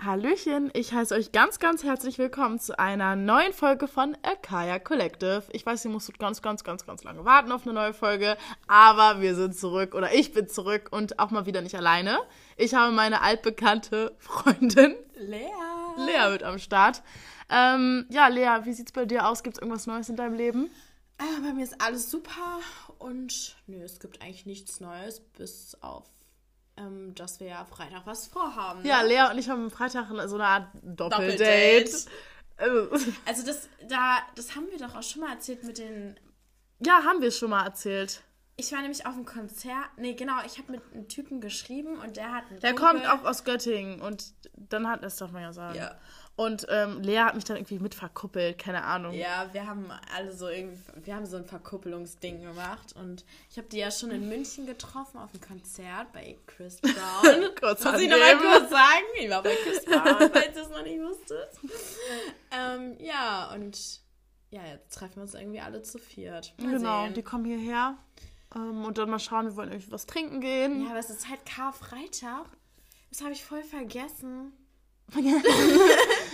Hallöchen, ich heiße euch ganz, ganz herzlich willkommen zu einer neuen Folge von Akaya Collective. Ich weiß, ihr musstet ganz, ganz, ganz, ganz lange warten auf eine neue Folge, aber wir sind zurück oder ich bin zurück und auch mal wieder nicht alleine. Ich habe meine altbekannte Freundin Lea. Lea mit am Start. Ähm, ja, Lea, wie sieht's bei dir aus? Gibt's irgendwas Neues in deinem Leben? Äh, bei mir ist alles super und nö, es gibt eigentlich nichts Neues, bis auf, ähm, dass wir ja Freitag was vorhaben. Ne? Ja, Lea und ich haben am Freitag so eine Art Doppeldate. Doppeldate. Also, Also das, da, das haben wir doch auch schon mal erzählt mit den. ja, haben wir schon mal erzählt. Ich war nämlich auf einem Konzert. Nee, genau, ich habe mit einem Typen geschrieben und der hat einen Der Kumpel. kommt auch aus Göttingen und dann hat, das darf man ja sagen. Ja. Und ähm, Lea hat mich dann irgendwie mit verkuppelt, keine Ahnung. Ja, wir haben alle so irgendwie, wir haben so ein Verkuppelungsding gemacht und ich habe die ja schon in München getroffen auf einem Konzert bei Chris Brown. Kurz Muss ich nochmal kurz sagen? Ich war bei Chris Brown, falls ihr es noch nicht wusstet. ähm, ja, und ja, jetzt treffen wir uns irgendwie alle zu viert. Mal Genau, sehen. die kommen hierher. Ähm, und dann mal schauen, wir wollen irgendwie was trinken gehen. Ja, aber es ist halt Karfreitag. Das habe ich voll vergessen.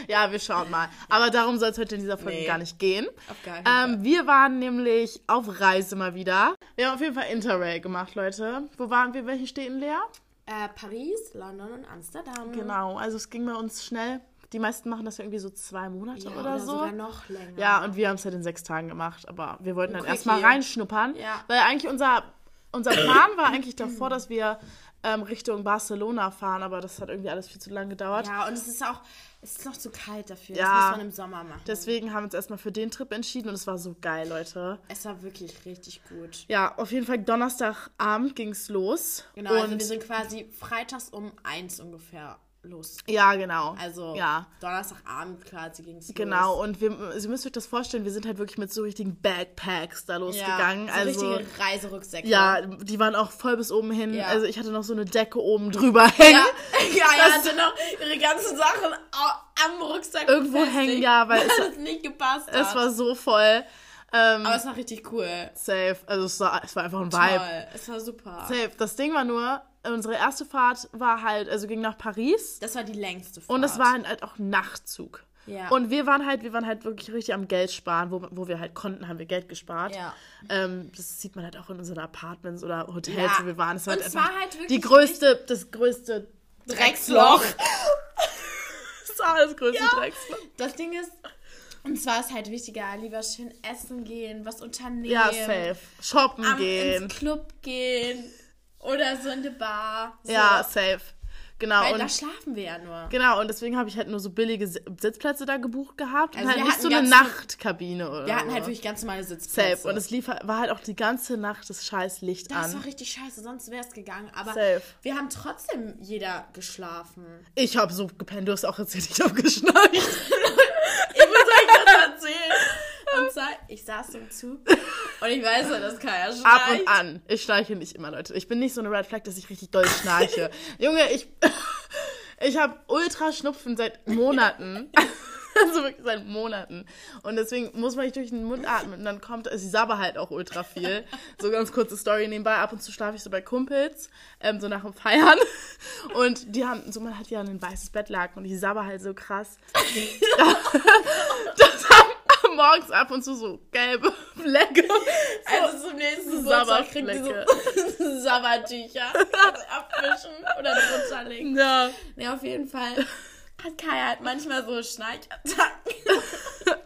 Ja, wir schauen mal. Aber darum soll es heute in dieser Folge Nee. gar nicht gehen. Auf gar. Ähm, wir waren nämlich auf Reise mal wieder. Wir haben auf jeden Fall Interrail gemacht, Leute. Wo waren wir? Welche Städten leer? Äh, Paris, London und Amsterdam. Genau, also es ging bei uns schnell. Die meisten machen das ja irgendwie so zwei Monate Ja, oder, oder so. sogar noch länger. Ja, und wir haben es halt in sechs Tagen gemacht. Aber wir wollten dann erstmal reinschnuppern. Ja. Weil eigentlich unser, unser Plan war eigentlich davor, dass wir ähm, Richtung Barcelona fahren. Aber das hat irgendwie alles viel zu lange gedauert. Ja, und es ist auch, es ist noch zu kalt dafür. Ja. Das muss man im Sommer machen. Deswegen haben wir uns erstmal für den Trip entschieden und es war so geil, Leute. es war wirklich richtig gut. Ja, auf jeden Fall Donnerstagabend ging's los. Genau, und also wir sind quasi freitags um eins ungefähr los. ja, genau. Also ja. Donnerstagabend quasi ging es Genau, los. und wir, Sie müsst euch das vorstellen, wir sind halt wirklich mit so richtigen Backpacks da losgegangen. so also, richtige Reiserucksäcke. ja, die waren auch voll bis oben hin. Ja. Also ich hatte noch so eine Decke oben drüber hängen. Ja, ja, ja hatte noch ihre ganzen Sachen am Rucksack Irgendwo befestigt, hängen, ja, weil es- es nicht gepasst hat. Es war so voll. Ähm, Aber es war richtig cool. safe. Also es war, es war einfach ein Vibe. Toll. Es war super. Safe. Das Ding war nur, unsere erste Fahrt war halt, also ging nach Paris. Das war die längste Fahrt. Und es war halt auch Nachtzug. Ja. Und wir waren halt, wir waren halt wirklich richtig am Geld sparen, wo, wo wir halt konnten, haben wir Geld gespart. Ja. Ähm, das sieht man halt auch in unseren Apartments oder Hotels, Ja. wo wir waren. Es war Und halt es war halt wirklich die größte, das größte Drecksloch. Das war das größte. Drecksloch. Das Ding ist, und zwar ist halt wichtiger, lieber schön essen gehen, was unternehmen. Ja, safe. Shoppen am, gehen. ins Club gehen oder so in die Bar. So. Ja, safe. Genau. Weil da Und, schlafen wir ja nur. genau, und deswegen habe ich halt nur so billige Si- Sitzplätze da gebucht gehabt. Also und halt nicht so eine Nachtkabine oder Wir hatten halt wirklich ganz normale Sitzplätze. Safe. Und es lief, war halt auch die ganze Nacht das scheiß Licht das an. war richtig scheiße, sonst wäre es gegangen. Aber Safe. wir haben trotzdem jeder geschlafen. Ich habe so gepennt, du hast auch erzählt, ich habe geschnarcht. Ich muss euch das erzählen. Und zwar, ich saß im Zug und ich weiß ja, dass Kaya schnarcht. Ab und an. Ich schnarche nicht immer, Leute. Ich bin nicht so eine Red Flag, dass ich richtig doll schnarche. Junge, ich, ich habe ultra Schnupfen seit Monaten. Also wirklich seit Monaten. Und deswegen muss man nicht durch den Mund atmen. Und dann kommt, ich sabber halt auch ultra viel. So ganz kurze Story nebenbei. Ab und zu schlafe ich so bei Kumpels, ähm, so nach dem Feiern. Und die haben, so man hat ja ein weißes Bettlaken und ich sabber halt so krass. das haben morgens ab und zu so gelbe Flecke. Also zum nächsten Geburtstag kriegt Sabberflecke. so Sabbertücher. abwischen oder drunter legen. Ja. Ne, auf jeden Fall hat Kaya halt manchmal so Schnarchattacken.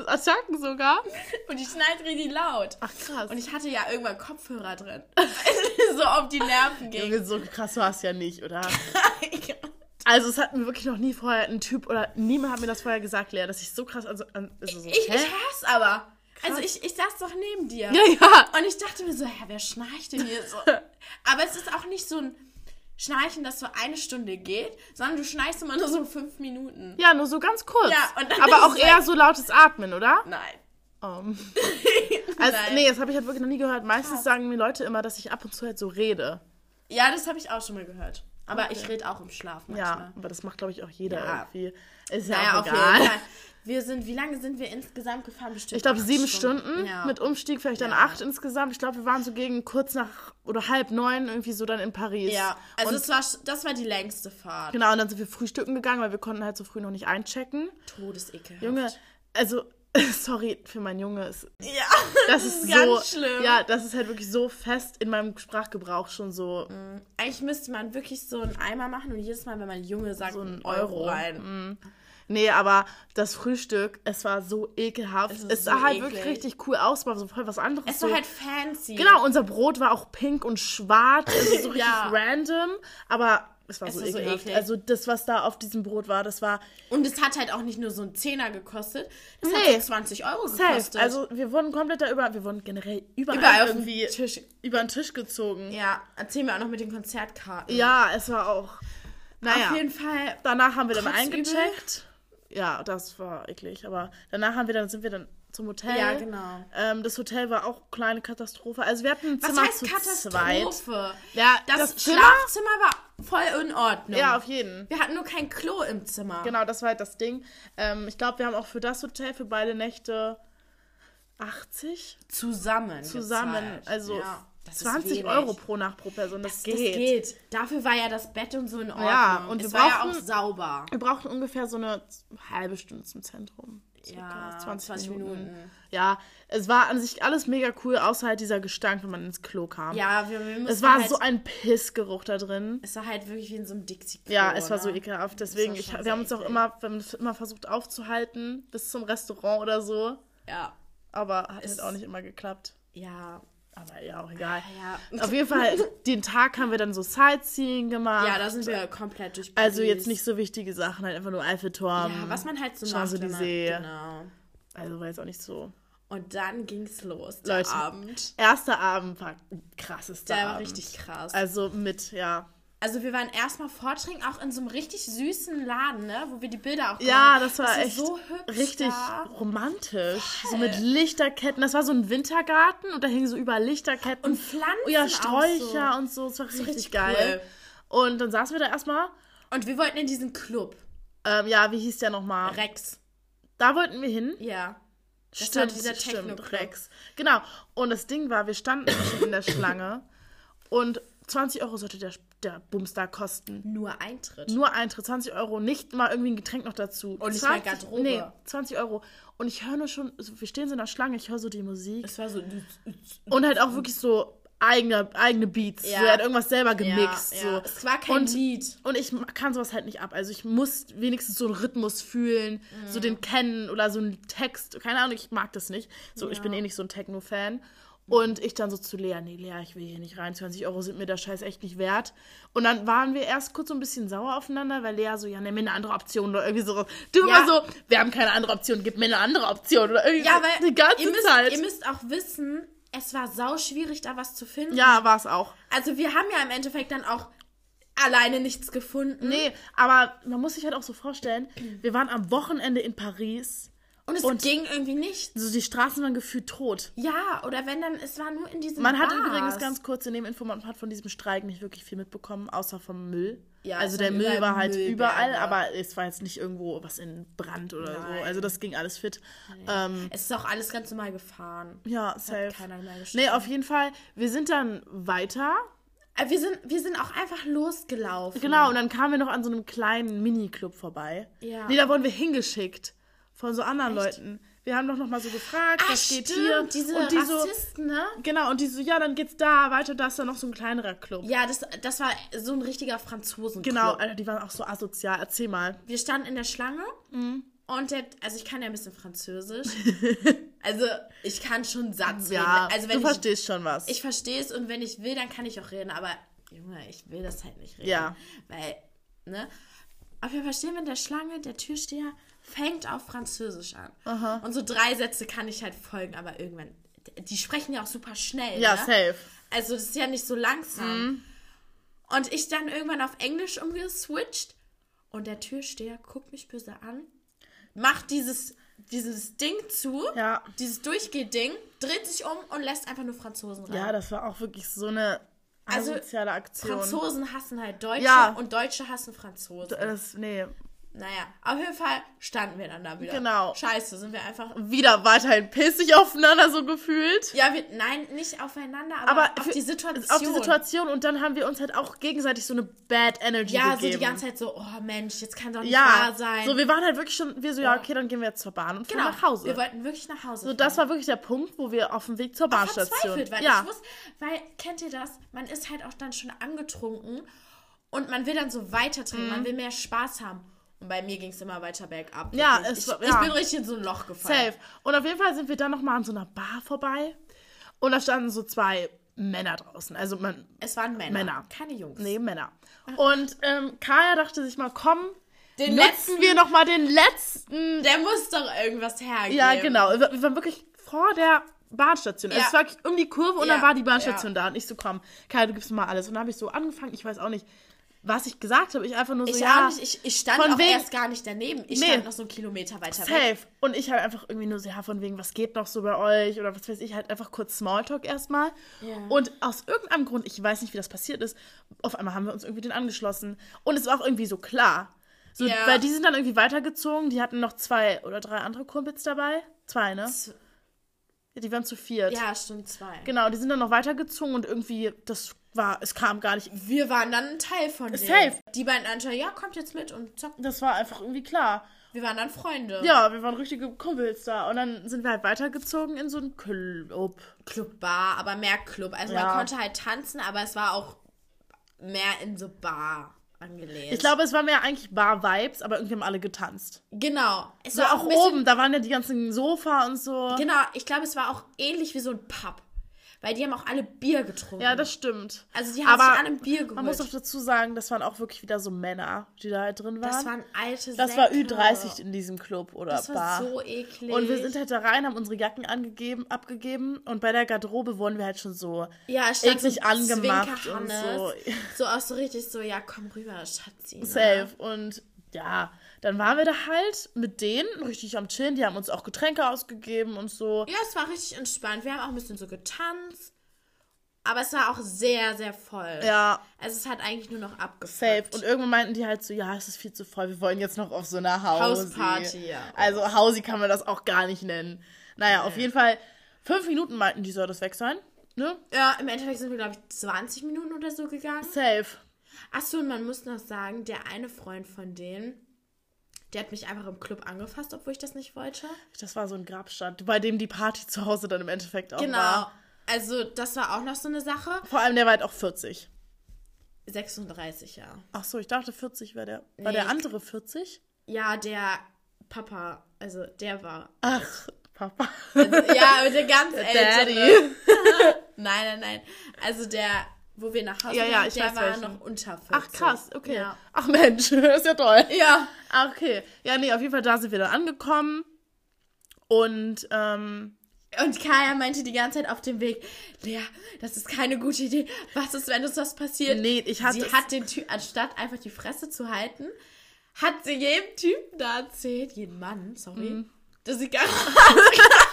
Attacken sogar. Und die schneit richtig laut. Ach krass. Und ich hatte ja irgendwann Kopfhörer drin. so auf die Nerven ging. So krass war es ja nicht, oder? Also es hat mir wirklich noch nie vorher ein Typ oder niemand hat mir das vorher gesagt, Lea, dass ich so krass also, also so, Ich, ich hör's aber. Also ich, ich saß doch neben dir. Ja, ja. Und ich dachte mir so, ja, wer schnarcht denn hier so? Aber es ist auch nicht so ein Schnarchen, das so eine Stunde geht, sondern du schnarchst immer nur so fünf Minuten. Ja, nur so ganz kurz. Ja, und dann Aber auch eher weg. so lautes Atmen, oder? Nein. Um. Also, Nein. nee, das habe ich halt wirklich noch nie gehört. Meistens sagen mir Leute immer, dass ich ab und zu halt so rede. Ja, das habe ich auch schon mal gehört. Aber ich rede auch im Schlaf manchmal. Ja, aber das macht, glaube ich, auch jeder Ja. irgendwie. Ist ja Naja, auch auf egal. jeden Fall. Wir sind, wie lange sind wir insgesamt gefahren? Bestimmt Ich glaube sieben Stunden, Ja. mit Umstieg, vielleicht dann Ja. acht insgesamt. Ich glaube, wir waren so gegen kurz nach oder halb neun irgendwie so dann in Paris. ja, also und, war, das war die längste Fahrt. genau, und dann sind wir frühstücken gegangen, weil wir konnten halt so früh noch nicht einchecken. Todesekelhaft. Junge, also sorry für meinen Junge, es, Ja, das ist so ganz schlimm. Ja, das ist halt wirklich so fest in meinem Sprachgebrauch schon so Eigentlich müsste man wirklich so einen Eimer machen und jedes Mal, wenn man Junge sagt, So so ein einen Euro, Euro. rein. Nee, aber das Frühstück, es war so ekelhaft. Es Es, ist sah so halt eklig. wirklich richtig cool aus, war so voll was anderes. Es so. war halt fancy. Genau, unser Brot war auch pink und schwarz, also so richtig Ja. random, aber es war Es so war so ekelhaft. eklig. also das, was da auf diesem Brot war, das war Und es hat halt auch nicht nur so einen Zehner gekostet, es Nee. hat so 20 Euro safe. gekostet. Also wir wurden komplett da über, wir wurden generell überall, Überall irgendwie Tisch. über den Tisch gezogen. ja, erzählen wir auch noch mit den Konzertkarten. Ja, es war auch. Naja, Auf jeden Fall. danach haben wir dann eingecheckt. Ja, das war eklig, aber danach haben wir dann sind wir dann zum Hotel. Ja, genau. Ähm, das Hotel war auch kleine Katastrophe. Also wir hatten ein Was Zimmer heißt zu zweit. Katastrophe? Ja, Das, das Zimmer- Schlafzimmer war voll in Ordnung. Ja, auf jeden. Wir hatten nur kein Klo im Zimmer. Genau, das war halt das Ding. Ähm, ich glaube, wir haben auch für das Hotel für beide Nächte 80 Zusammen. zusammen. gezahlt. Also ja, das ist 20 wenig. Euro pro Nacht pro Person. Das, Das geht. geht. Dafür war ja das Bett und so in Ordnung. Ja, und es wir war ja auch sauber. Wir brauchten ungefähr so eine halbe Stunde zum Zentrum. Ja, Circa 20 Minuten. Ja, es war an sich alles mega cool, außer halt dieser Gestank, wenn man ins Klo kam. Ja, wir, wir es war halt, so ein Pissgeruch da drin. Es war halt wirklich wie in so einem dixie -Klo, Ja, es war so ne? ekelhaft. Deswegen, ich, wir haben uns auch immer, wir haben immer versucht aufzuhalten, bis zum Restaurant oder so. Ja. Aber hat Es- halt auch nicht immer geklappt. Ja. Aber ja, auch egal. Ja. Auf jeden Fall, den Tag haben wir dann so Sightseeing gemacht. Ja, da sind wir komplett durch Also Paris. jetzt nicht so wichtige Sachen, halt einfach nur Eiffelturm. Ja, was man halt so macht. wenn man-. Genau. Also war jetzt auch nicht so. Und dann ging's los, der Leute. Abend. Erster Abend war krassester Der war Abend. richtig krass. Also mit, ja. Also wir waren erstmal vortrinken, auch in so einem richtig süßen Laden, ne? Wo wir die Bilder auch Ja, gemacht haben. das war echt so richtig da. romantisch. So mit Lichterketten. Das war so ein Wintergarten und da hingen so überall Lichterketten. Und Pflanzen Ja, auch Sträucher so. und so. Es war richtig, richtig geil. Und dann saßen wir da erstmal. Und wir wollten in diesen Club. Ähm, ja, wie hieß der nochmal? Rex. Da wollten wir hin. Ja. Das stimmt, dieser stimmt. Rex. Genau. Und das Ding war, wir standen schon in der Schlange und 20 Euro sollte der, der Bums da kosten. Nur Eintritt. Nur Eintritt, 20 Euro, nicht mal irgendwie ein Getränk noch dazu. Und nicht mal Garderobe. Nee, 20 Euro. Und ich höre nur schon, also wir stehen so in der Schlange, ich höre so die Musik. Es war so. Und halt auch wirklich so eigene, eigene Beats. Ja. So, er hat irgendwas selber gemixt. Ja, so. ja. Es war kein und, Lied. Und ich kann sowas halt nicht ab. Also ich muss wenigstens so einen Rhythmus fühlen, so den kennen oder so einen Text. Keine Ahnung, ich mag das nicht. So, ich bin eh nicht so ein Techno-Fan. Und ich dann so zu Lea, nee, Lea, ich will hier nicht rein, 20 Euro sind mir der Scheiß echt nicht wert. Und dann waren wir erst kurz so ein bisschen sauer aufeinander, weil Lea so, ja, nimm mir eine andere Option oder irgendwie so. Du Ja. immer so, wir haben keine andere Option, gib mir eine andere Option oder irgendwie Ja, weil die ganze ihr müsst, Zeit. ihr müsst auch wissen, es war sau schwierig, da was zu finden. ja, war es auch. Also wir haben ja im Endeffekt dann auch alleine nichts gefunden. Nee, aber man muss sich halt auch so vorstellen, wir waren am Wochenende in Paris. Und es Und- ging irgendwie nicht. So, die Straßen waren gefühlt tot. Ja, oder wenn dann, es war nur in diesem Man hat Bars. übrigens ganz kurz in dem Info, man hat von diesem Streik nicht wirklich viel mitbekommen, außer vom Müll. Ja, also der Müll war halt Müllberge. überall, aber es war jetzt nicht irgendwo was in Brand oder Nein. so. Also das ging alles fit. Ähm, Es ist auch alles ganz normal gefahren. ja, Hat safe. keiner mehr gestört. Nee, auf jeden Fall. Wir sind dann weiter. Äh, Wir sind, wir sind auch einfach losgelaufen. Genau, und dann kamen wir noch an so einem kleinen Mini-Club vorbei. Ja. Nee, da wurden wir hingeschickt. Von so anderen Leuten. Wir haben doch noch mal so gefragt, Ach, was geht stimmt, hier? diese und die so, Rassisten, ne? Genau, und die so, ja, dann geht's da weiter, da ist dann noch so ein kleinerer Club. Ja, das, das war so ein richtiger Franzosen. Genau, Alter, die waren auch so asozial. Erzähl mal. Wir standen in der Schlange Mhm. und der, also ich kann ja ein bisschen Französisch. also ich kann schon Satz Ja, reden. Also du wenn ich, verstehst schon was. ich verstehe es und wenn ich will, dann kann ich auch reden. Aber Junge, ich will das halt nicht reden. Ja. Weil, ne? Auf jeden Fall stehen wir in der Schlange, der Türsteher fängt auf Französisch an. Und so drei Sätze kann ich halt folgen, aber irgendwann, die sprechen ja auch super schnell. ja, ne? safe. Also das ist ja nicht so langsam. Mhm. Und ich dann irgendwann auf Englisch umgeswitcht und der Türsteher guckt mich böse an, macht dieses, dieses Ding zu, Ja. dieses Durchgeh-Ding, dreht sich um und lässt einfach nur Franzosen rein. Ja, das war auch wirklich so eine Also, Aktion. Franzosen hassen halt Deutsche Ja. und Deutsche hassen Franzosen. Das, nee. Naja, auf jeden Fall standen wir dann da wieder. Genau. Scheiße, sind wir einfach. Wieder weiterhin pissig aufeinander so gefühlt. Ja, wir, nein, nicht aufeinander, aber, Aber auf für- die Situation. Auf die Situation und dann haben wir uns halt auch gegenseitig so eine Bad Energy Ja, gegeben. so die ganze Zeit so, oh Mensch, jetzt kann doch nicht ja, wahr sein. so wir waren halt wirklich schon, wir so, ja, Ja. okay, dann gehen wir jetzt zur Bahn und fahren genau, nach Hause. wir wollten wirklich nach Hause so, das war wirklich der Punkt, wo wir auf dem Weg zur Bahnstation. verzweifelt, weil ja, ich wusste, weil, kennt ihr das? Man ist halt auch dann schon angetrunken und man will dann so weiter trinken, man will mehr Spaß haben. Und bei mir ging es immer weiter bergab. Ja, wirklich. es ich, ich ja. bin richtig in so ein Loch gefallen. safe. Und auf jeden Fall sind wir dann nochmal an so einer Bar vorbei und da standen so zwei Männer draußen. Also man, Es waren Männer, Männer. keine Jungs. nee, Männer. Und ähm, Kaya dachte sich mal, komm, Den nutzen letzten- wir nochmal den letzten Der muss doch irgendwas hergeben. Ja, genau. Wir waren wirklich vor der Bahnstation. Also Ja. es war um die Kurve und Ja, dann war die Bahnstation da. Und ich so, komm, Kai, du gibst mir mal alles. Und dann habe ich so angefangen, ich weiß auch nicht, was ich gesagt habe. Ich einfach nur so, Ich, ja, nicht, ich, ich stand von auch wegen- erst gar nicht daneben. Ich Nee. stand noch so einen Kilometer weiter weg. safe. Und ich halt einfach irgendwie nur so, ja, von wegen, was geht noch so bei euch? Oder was weiß ich, halt einfach kurz Smalltalk erstmal. Ja. Und aus irgendeinem Grund, ich weiß nicht, wie das passiert ist, auf einmal haben wir uns irgendwie den angeschlossen. Und es war auch irgendwie so klar. So, Ja. Weil die sind dann irgendwie weitergezogen. Die hatten noch zwei oder drei andere Kumpels dabei. Zwei, ne? Ja, die waren zu viert. Ja, stimmt, zwei. Genau, die sind dann noch weitergezogen und irgendwie, das war, es kam gar nicht. Wir waren dann ein Teil von denen. Safe. Die beiden anderen, ja, kommt jetzt mit und zack. Das war einfach irgendwie klar. Wir waren dann Freunde. Ja, wir waren richtige Kumpels da. Und dann sind wir halt weitergezogen in so einen Club. Club-Bar, aber mehr Club. Also Ja. man konnte halt tanzen, aber es war auch mehr in so Bar angelehnt. Ich glaube, es war mehr eigentlich Bar-Vibes, aber irgendwie haben alle getanzt. Genau. Es So war auch bisschen- oben, da waren ja die ganzen Sofa und so. Genau, ich glaube, es war auch ähnlich wie so ein Pub. Weil die haben auch alle Bier getrunken. Ja, das stimmt. Also die haben aber sich alle Bier geholt. Man muss auch dazu sagen, das waren auch wirklich wieder so Männer, die da halt drin waren. das waren alte Das war Säcke. Ü30 in diesem Club oder Das war Bar. so eklig. Und wir sind halt da rein, haben unsere Jacken angegeben, abgegeben und bei der Garderobe wurden wir halt schon so ja, eklig so angemacht und so. So auch so richtig so, ja, komm rüber, Schatzi. ne? Safe. Und ja, dann waren wir da halt mit denen richtig am Chillen. Die haben uns auch Getränke ausgegeben und so. Ja, es war richtig entspannt. Wir haben auch ein bisschen so getanzt. Aber es war auch sehr, sehr voll. Ja, Also es hat eigentlich nur noch abgefuckt. safe. Und irgendwann meinten die halt so, ja, es ist viel zu voll, wir wollen jetzt noch auf so einer Hausi. Hausparty, ja. Also Hausi kann man das auch gar nicht nennen. Naja, auf jeden Fall, fünf Minuten meinten die, soll das weg sein. Ne? Ja, im Endeffekt sind wir, glaube ich, 20 Minuten oder so gegangen. Safe. Achso, und man muss noch sagen, der eine Freund von denen, der hat mich einfach im Club angefasst, obwohl ich das nicht wollte. Das war so ein Grabstand, bei dem die Party zu Hause dann im Endeffekt auch Genau. war. Also, das war auch noch so eine Sache. Vor allem, der war halt auch 40. 36, ja. Ach so, ich dachte 40 war der. War Nee, der andere 40? Ja, der Papa, also der war. Ach, Papa. Ja, aber der ganz Daddy. ältere. nein, nein, nein. Also der, wo wir nach Hause Ja, ja, ich der weiß war welchen. noch unter 40. Ach krass, okay. Ja. Ach Mensch, ist ja toll. Ja. Ah, okay. Ja, nee, auf jeden Fall, da sind wir dann angekommen. Und, ähm, Und Kaya meinte die ganze Zeit auf dem Weg, Lea, das ist keine gute Idee. Was ist, wenn uns was passiert? Nee, ich hatte Sie hat den Typ, anstatt einfach die Fresse zu halten, hat sie jedem Typen da erzählt, jedem Mann, sorry, Mhm. dass sie gar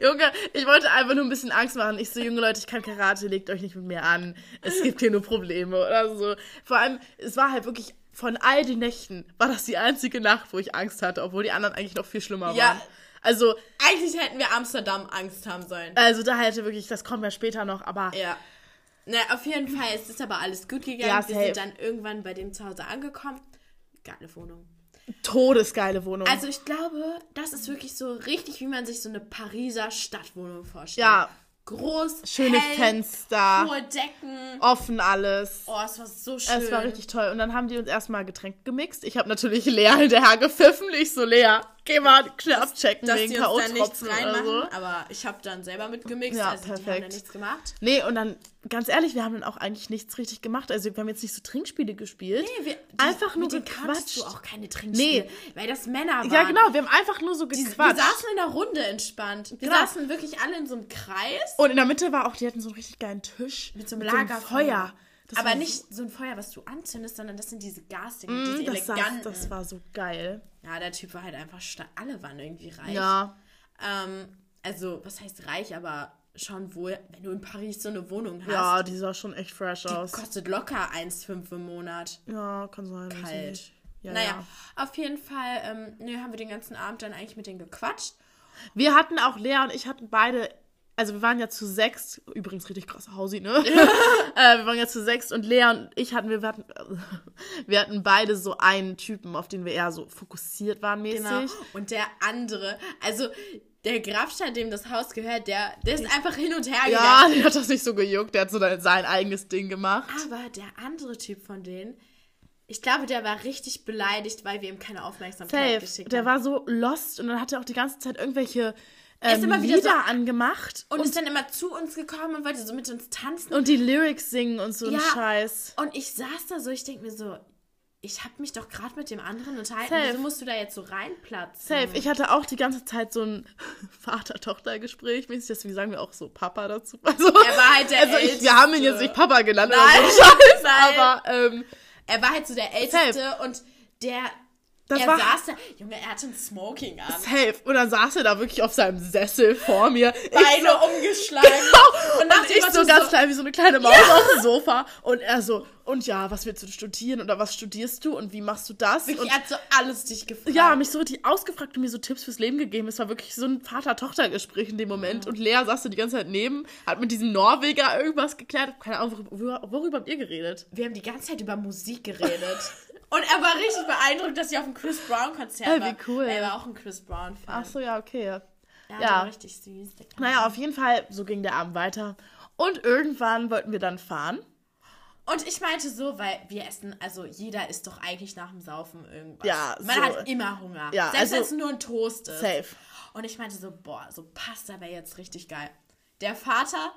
Junge, ich wollte einfach nur ein bisschen Angst machen. Ich so, junge Leute, ich kann Karate, legt euch nicht mit mir an. Es gibt hier nur Probleme oder so. Vor allem, es war halt wirklich von all den Nächten, war das die einzige Nacht, wo ich Angst hatte, obwohl die anderen eigentlich noch viel schlimmer Ja. waren. Also, Eigentlich hätten wir Amsterdam Angst haben sollen. also da hätte wirklich, das kommt ja später noch, aber Ja. Na, auf jeden Fall es ist aber alles gut gegangen. Ja, wir sind dann irgendwann bei dem zu Hause angekommen. Geile Wohnung. Todesgeile Wohnung. Also ich glaube, das ist wirklich so richtig, wie man sich so eine Pariser Stadtwohnung vorstellt. Ja. Groß, Schöne hell, Fenster, hohe Decken. offen alles. Oh, es war so schön. Es war richtig toll. Und dann haben die uns erstmal Getränke gemixt. Ich habe natürlich Lea hinterher gepfiffen. Ich so, Lea, geh mal schnell abchecken dass wegen die uns da nichts reinmachen, so. aber ich habe dann selber mitgemixt, Ja, also die haben perfekt. da nichts gemacht. Nee, und dann, ganz ehrlich, wir haben dann auch eigentlich nichts richtig gemacht. Also wir haben jetzt nicht so Trinkspiele gespielt. Nee, wir, die, einfach nur gequatscht. du auch keine Trinkspiele, Nee. weil das Männer waren. Ja, genau, wir haben einfach nur so Wir gequatscht. saßen in der Runde entspannt. Wir Genau. saßen wirklich alle in so einem Kreis. und in der Mitte war auch, die hatten so einen richtig geilen Tisch. Mit so einem Lagerfeuer. Feuer. Das aber nicht so ein Feuer, was du anzündest, sondern das sind diese garstigen, So, diese das, eleganten. das war so geil. ja, der Typ war halt einfach, alle waren irgendwie reich. Ja. Ähm, also, was heißt reich, aber schon wohl, wenn du in Paris so eine Wohnung hast. Ja, die sah schon echt fresh die aus. kostet locker 1,5 im Monat. Ja, kann sein. Kalt. Ja, naja, ja. auf jeden Fall, ähm, nö, haben wir den ganzen Abend dann eigentlich mit denen gequatscht. Wir hatten auch, Lea und ich hatten beide, also wir waren ja zu sechs, übrigens richtig krass Hausi, ne? äh, wir waren ja zu sechs und Lea und ich hatten, wir hatten, wir hatten beide so einen Typen, auf den wir eher so fokussiert waren mäßig. Genau. Und der andere, also der Grafstein, dem das Haus gehört, der, der ist einfach hin und her Ja, gegangen. der hat das nicht so gejuckt, der hat so sein eigenes Ding gemacht. Aber der andere Typ von denen, ich glaube, der war richtig beleidigt, weil wir ihm keine Aufmerksamkeit Safe. geschickt Der haben. war so lost und dann hat er auch die ganze Zeit irgendwelche ist ähm, immer wieder Lieder so- angemacht und, und, ist dann immer zu uns gekommen und wollte so mit uns tanzen. und die Lyrics singen und so ein Ja. Scheiß. Und ich saß da so, ich denke mir so, ich habe mich doch gerade mit dem anderen unterhalten. Safe. Wieso musst du da jetzt so reinplatzen? Safe. Ich hatte auch die ganze Zeit so ein Vater-Tochter-Gespräch, deswegen sagen wir auch so Papa dazu. Also, Er war halt der also ich, wir haben ihn jetzt nicht Papa genannt Nein, oder so Scheiß, nein. aber ähm, Er war halt so der Älteste und der. Das er war- saß da. Junge, er hatte ein Smoking an. safe. Und dann saß er da wirklich auf seinem Sessel vor mir. Beine so, umgeschlagen. Genau. Und, dem ich so ganz so- klein wie so eine kleine Maus auf dem Sofa. Und er so, und ja, was willst du studieren oder was studierst du und wie machst du das? Wirklich, und er hat so alles dich gefragt. ja, mich so richtig ausgefragt und mir so Tipps fürs Leben gegeben. Es war wirklich so ein Vater-Tochter-Gespräch in dem Moment. Und Lea saß da die ganze Zeit neben, hat mit diesem Norweger irgendwas geklärt. Keine Ahnung, worüber, worüber habt ihr geredet? Wir haben die ganze Zeit über Musik geredet. Und er war richtig beeindruckt, dass ich auf dem Chris Brown-Konzert Ey, wie war. cool. Er war auch ein Chris Brown-Fan. Ach so, ja, okay. Ja, ja. war richtig süß. Naja, auf jeden Fall, so ging der Abend weiter. Und irgendwann wollten wir dann fahren. Und ich meinte so, weil wir essen, also jeder isst doch eigentlich nach dem Saufen irgendwas. Ja, Man so. hat immer Hunger. Ja, Selbst also- wenn es nur ein Toast ist. Safe. Und ich meinte so, boah, so Pasta wäre jetzt richtig geil. Der Vater,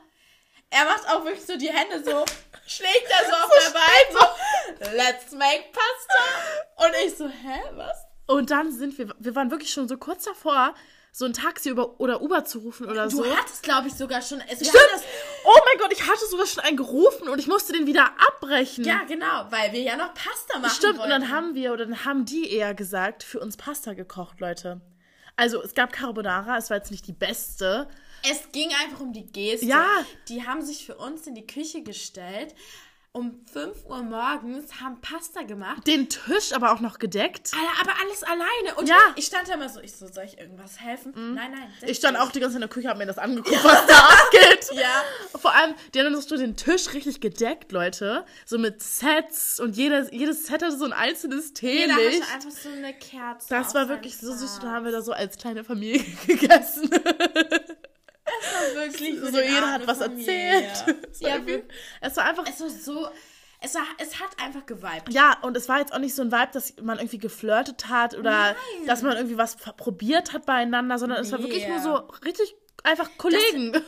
er macht auch wirklich so die Hände so, schlägt er so auf der Bein, so, let's make Pasta. Und ich so, hä, was? Und dann sind wir, wir waren wirklich schon so kurz davor, so ein Taxi über, oder Uber zu rufen oder Du so. hattest, glaube ich, sogar schon, es Stimmt. das, Oh mein Gott, ich hatte sogar schon einen gerufen und ich musste den wieder abbrechen. ja, genau, weil wir ja noch Pasta machen Stimmt, und wollten. dann haben wir, oder dann haben die eher gesagt, für uns Pasta gekocht, Leute. Also, es gab Carbonara, es war jetzt nicht die beste. Es ging einfach um die Geste. Ja. Die haben sich für uns in die Küche gestellt. Um 5 Uhr morgens haben Pasta gemacht. Den Tisch aber auch noch gedeckt. Alter, aber alles alleine. Und Ja. Mhm. ich stand da immer so, ich so, soll ich irgendwas helfen? Nein, nein. Ich stand auch die ganze Zeit in der Küche, hab mir das angeguckt, was da abgeht. Ja. Vor allem, die haben uns so den Tisch richtig gedeckt, Leute. So mit Sets und jedes, jedes Set hatte so ein einzelnes Jeder Teelicht. hatte einfach so eine Kerze. Das war wirklich so süß. Dann Glas. haben wir da so als kleine Familie gegessen. Das war wirklich so jeder hat was Familie. erzählt. Es war, Ja, es war einfach Es war so, es, war, es hat einfach geweibt. Ja, und es war jetzt auch nicht so ein Vibe, dass man irgendwie geflirtet hat oder Nein. dass man irgendwie was probiert hat beieinander, sondern es war wirklich nur so richtig einfach Kollegen.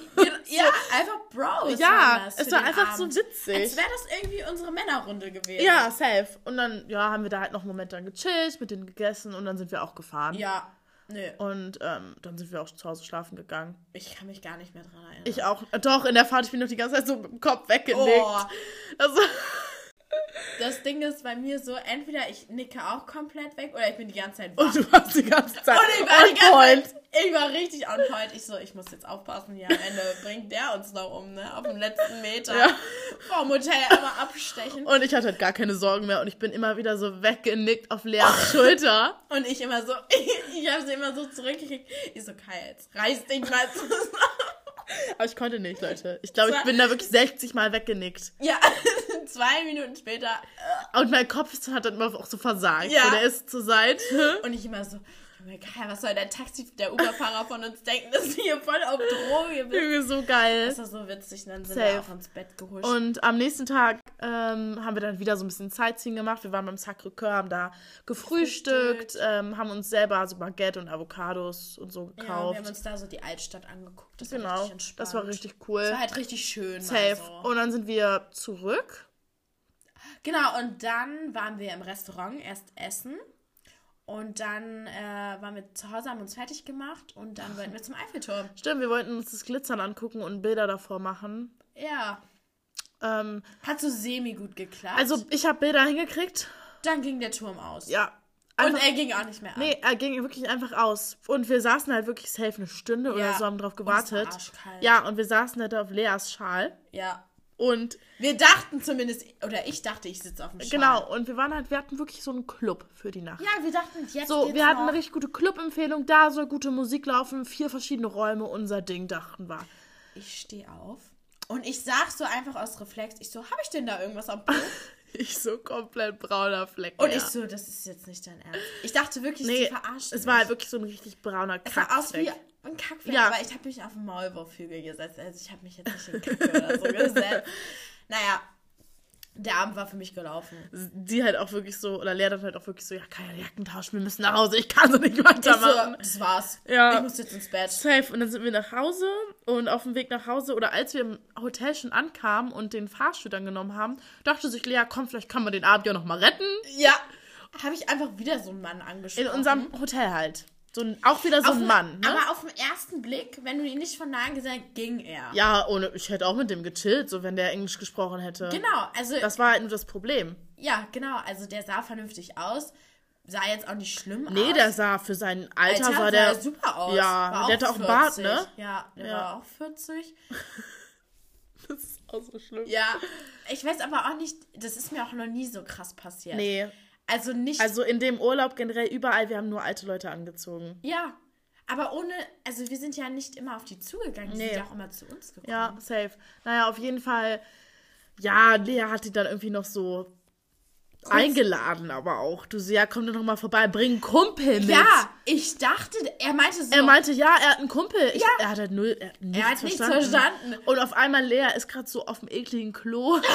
Ja, einfach Bros. Ja, das es war einfach so Abend. witzig. Als wäre das irgendwie unsere Männerrunde gewesen. ja, safe. Und dann, ja, haben wir da halt noch einen Moment dann gechillt, mit denen gegessen und dann sind wir auch gefahren. Ja, nö. Und ähm, dann sind wir auch zu Hause schlafen gegangen. Ich kann mich gar nicht mehr dran erinnern. Ich auch. Doch, in der Fahrt, ich bin noch die ganze Zeit so mit dem Kopf weggenickt. Oh. Also, Das Ding ist bei mir so, entweder ich nicke auch komplett weg oder ich bin die ganze Zeit und wach. du warst die ganze Zeit Und ich war die ganze. Zeit, ich war richtig on point. Ich so, ich muss jetzt aufpassen, hier am Ende bringt der uns noch um, ne? Auf dem letzten Meter. Ja. Vom Hotel einmal abstechen. Und ich hatte halt gar keine Sorgen mehr und ich bin immer wieder so weggenickt auf Leas Schulter. Und ich immer so, ich habe sie immer so zurückgekriegt. Ich so, Kai, jetzt reiß dich mal zusammen. Aber ich konnte nicht, Leute. Ich glaube, ich bin da wirklich 60 Mal weggenickt. Ja, zwei Minuten später. Und mein Kopf hat dann immer auch so versagt. Ja. So, der ist zur Seite. Und ich immer so, Junge, Kai, was soll der Taxi, der Uberfahrer von uns denken, dass du hier voll auf Droge bist? Irgendwie so geil. Das war so witzig. Und dann sind Safe. wir auch ins Bett gehuscht. Und am nächsten Tag ähm, haben wir dann wieder so ein bisschen Sightseeing gemacht. Wir waren beim Sacré-Cœur, haben da gefrühstückt, ähm, haben uns selber so Baguette und Avocados und so ja, wir gekauft. haben uns da so die Altstadt angeguckt. Das war genau, richtig entspannt. das war richtig cool. Das war halt richtig schön. Safe. Mal so. Und dann sind wir zurück. Genau, und dann waren wir im Restaurant erst essen. Und dann äh, waren wir zu Hause, haben uns fertig gemacht und dann wollten wir zum Eiffelturm. Stimmt, wir wollten uns das Glitzern angucken und Bilder davor machen. Ja. Ähm, Hat so semi gut geklappt. also ich habe Bilder hingekriegt. dann ging der Turm aus. Ja. einfach, er ging auch nicht mehr an. Nee, er ging wirklich einfach aus. Und wir saßen halt wirklich safe eine Stunde oder Ja. so, haben drauf Und es war gewartet. arschkalt. Ja, und wir saßen halt auf Leas Schal. Ja. Und Wir dachten zumindest, oder ich dachte, ich sitze auf dem Schal. genau, und wir waren halt, wir hatten wirklich so einen Club für die Nacht. Ja, wir dachten, jetzt So, wir hatten noch. eine richtig gute Club-Empfehlung, da soll gute Musik laufen, vier verschiedene Räume, unser Ding, dachten wir. Ich stehe auf und ich sag so einfach aus Reflex, ich so, habe ich denn da irgendwas am Po? Ich so komplett brauner Fleck. Und ja. ich so, das ist jetzt nicht dein Ernst. Ich dachte wirklich, nee, sie verarschen es war halt mich. wirklich so ein richtig brauner Es sah aus wie. Ein Kackfleck, Ja. aber ich habe mich auf den Maulwurfhügel gesetzt. Also ich habe mich jetzt nicht in Kacke oder so gesetzt. Naja, der Abend war für mich gelaufen. Die halt auch wirklich so, oder Lea dann halt auch wirklich so, ja, keine Jackentausch, wir müssen nach Hause, ich kann so nicht Ich so, weitermachen. das war's. Ja. Ich muss jetzt ins Bett. Safe. Und dann sind wir nach Hause und auf dem Weg nach Hause oder als wir im Hotel schon ankamen und den Fahrstuhl dann genommen haben, dachte sich Lea, komm, vielleicht kann man den Abend ja noch mal retten. Ja. Habe ich einfach wieder so einen Mann In angesprochen. unserem Hotel halt. So ein, auch wieder so Auf ein den- Mann. Ne? Aber auf den ersten Blick, wenn du ihn nicht von nahe gesehen hast, ging er. Ja, ohne, ich hätte auch mit dem gechillt, so wenn der Englisch gesprochen hätte. Genau, also Das war halt nur das Problem. ja, genau, also der sah vernünftig aus, sah jetzt auch nicht schlimm aus. Nee, der sah für sein Alter, Alter, sah der super aus. Ja, War der hatte auch einen Bart, 40. ne? Ja, der Ja. war auch 40. Das ist auch so schlimm. Ja, ich weiß aber auch nicht, das ist mir auch noch nie so krass passiert. Nee. Also nicht, Also in dem Urlaub generell überall, wir haben nur alte Leute angezogen. ja, aber ohne, also wir sind ja nicht immer auf die zugegangen, die Nee. sind ja auch immer zu uns gekommen. Ja, safe. Naja, auf jeden Fall. Ja, Lea hat die dann irgendwie noch so eingeladen, aber auch. Du sie, ja, komm doch noch mal vorbei, bring einen Kumpel mit. Ja, ich dachte, er meinte so, Er meinte, ja, er hat einen Kumpel. Ich, Ja. Er hat halt null, er hat nichts, hat nichts verstanden. verstanden. Und auf einmal Lea ist gerade so auf dem ekligen Klo.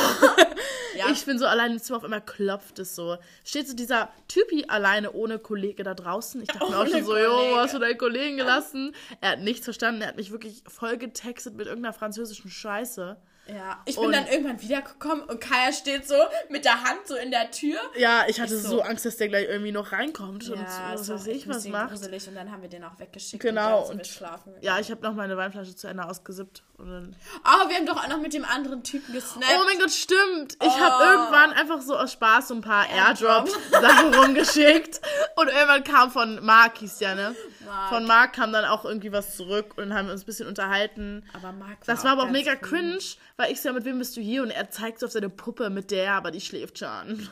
Ja. Ich bin so allein im Zimmer, auf einmal klopft es so. Steht so dieser Typi alleine ohne Kollege da draußen. Ich dachte mir auch schon so, jo, Kollege. wo hast du deinen Kollegen gelassen? Er hat nichts verstanden. Er hat mich wirklich voll getextet mit irgendeiner französischen Scheiße. Ja, ich bin Und- dann irgendwann wiedergekommen und Kaya steht so mit der Hand so in der Tür. Ja, ich hatte Ist so. so. Angst, dass der gleich irgendwie noch reinkommt und so, was weiß ich was macht. gruselig und dann haben wir den auch weggeschickt Genau, und dann sind wir und- schlafen gegangen. Ja, ich habe noch meine Weinflasche zu Ende ausgesippt. Und dann Oh, wir haben doch auch noch mit dem anderen Typen gesnappt. Oh mein Gott, stimmt. Ich Oh. habe irgendwann einfach so aus Spaß so ein paar Airdrop. Airdrop-Sachen rumgeschickt. Und irgendwann kam von Mark, hieß ja, ne? Mark. Von Mark kam dann auch irgendwie was zurück und dann haben uns ein bisschen unterhalten. aber Marc Das war aber auch mega cringe, weil ich so, ja, mit wem bist du hier? Und er zeigt so auf seine Puppe mit der, aber die schläft schon.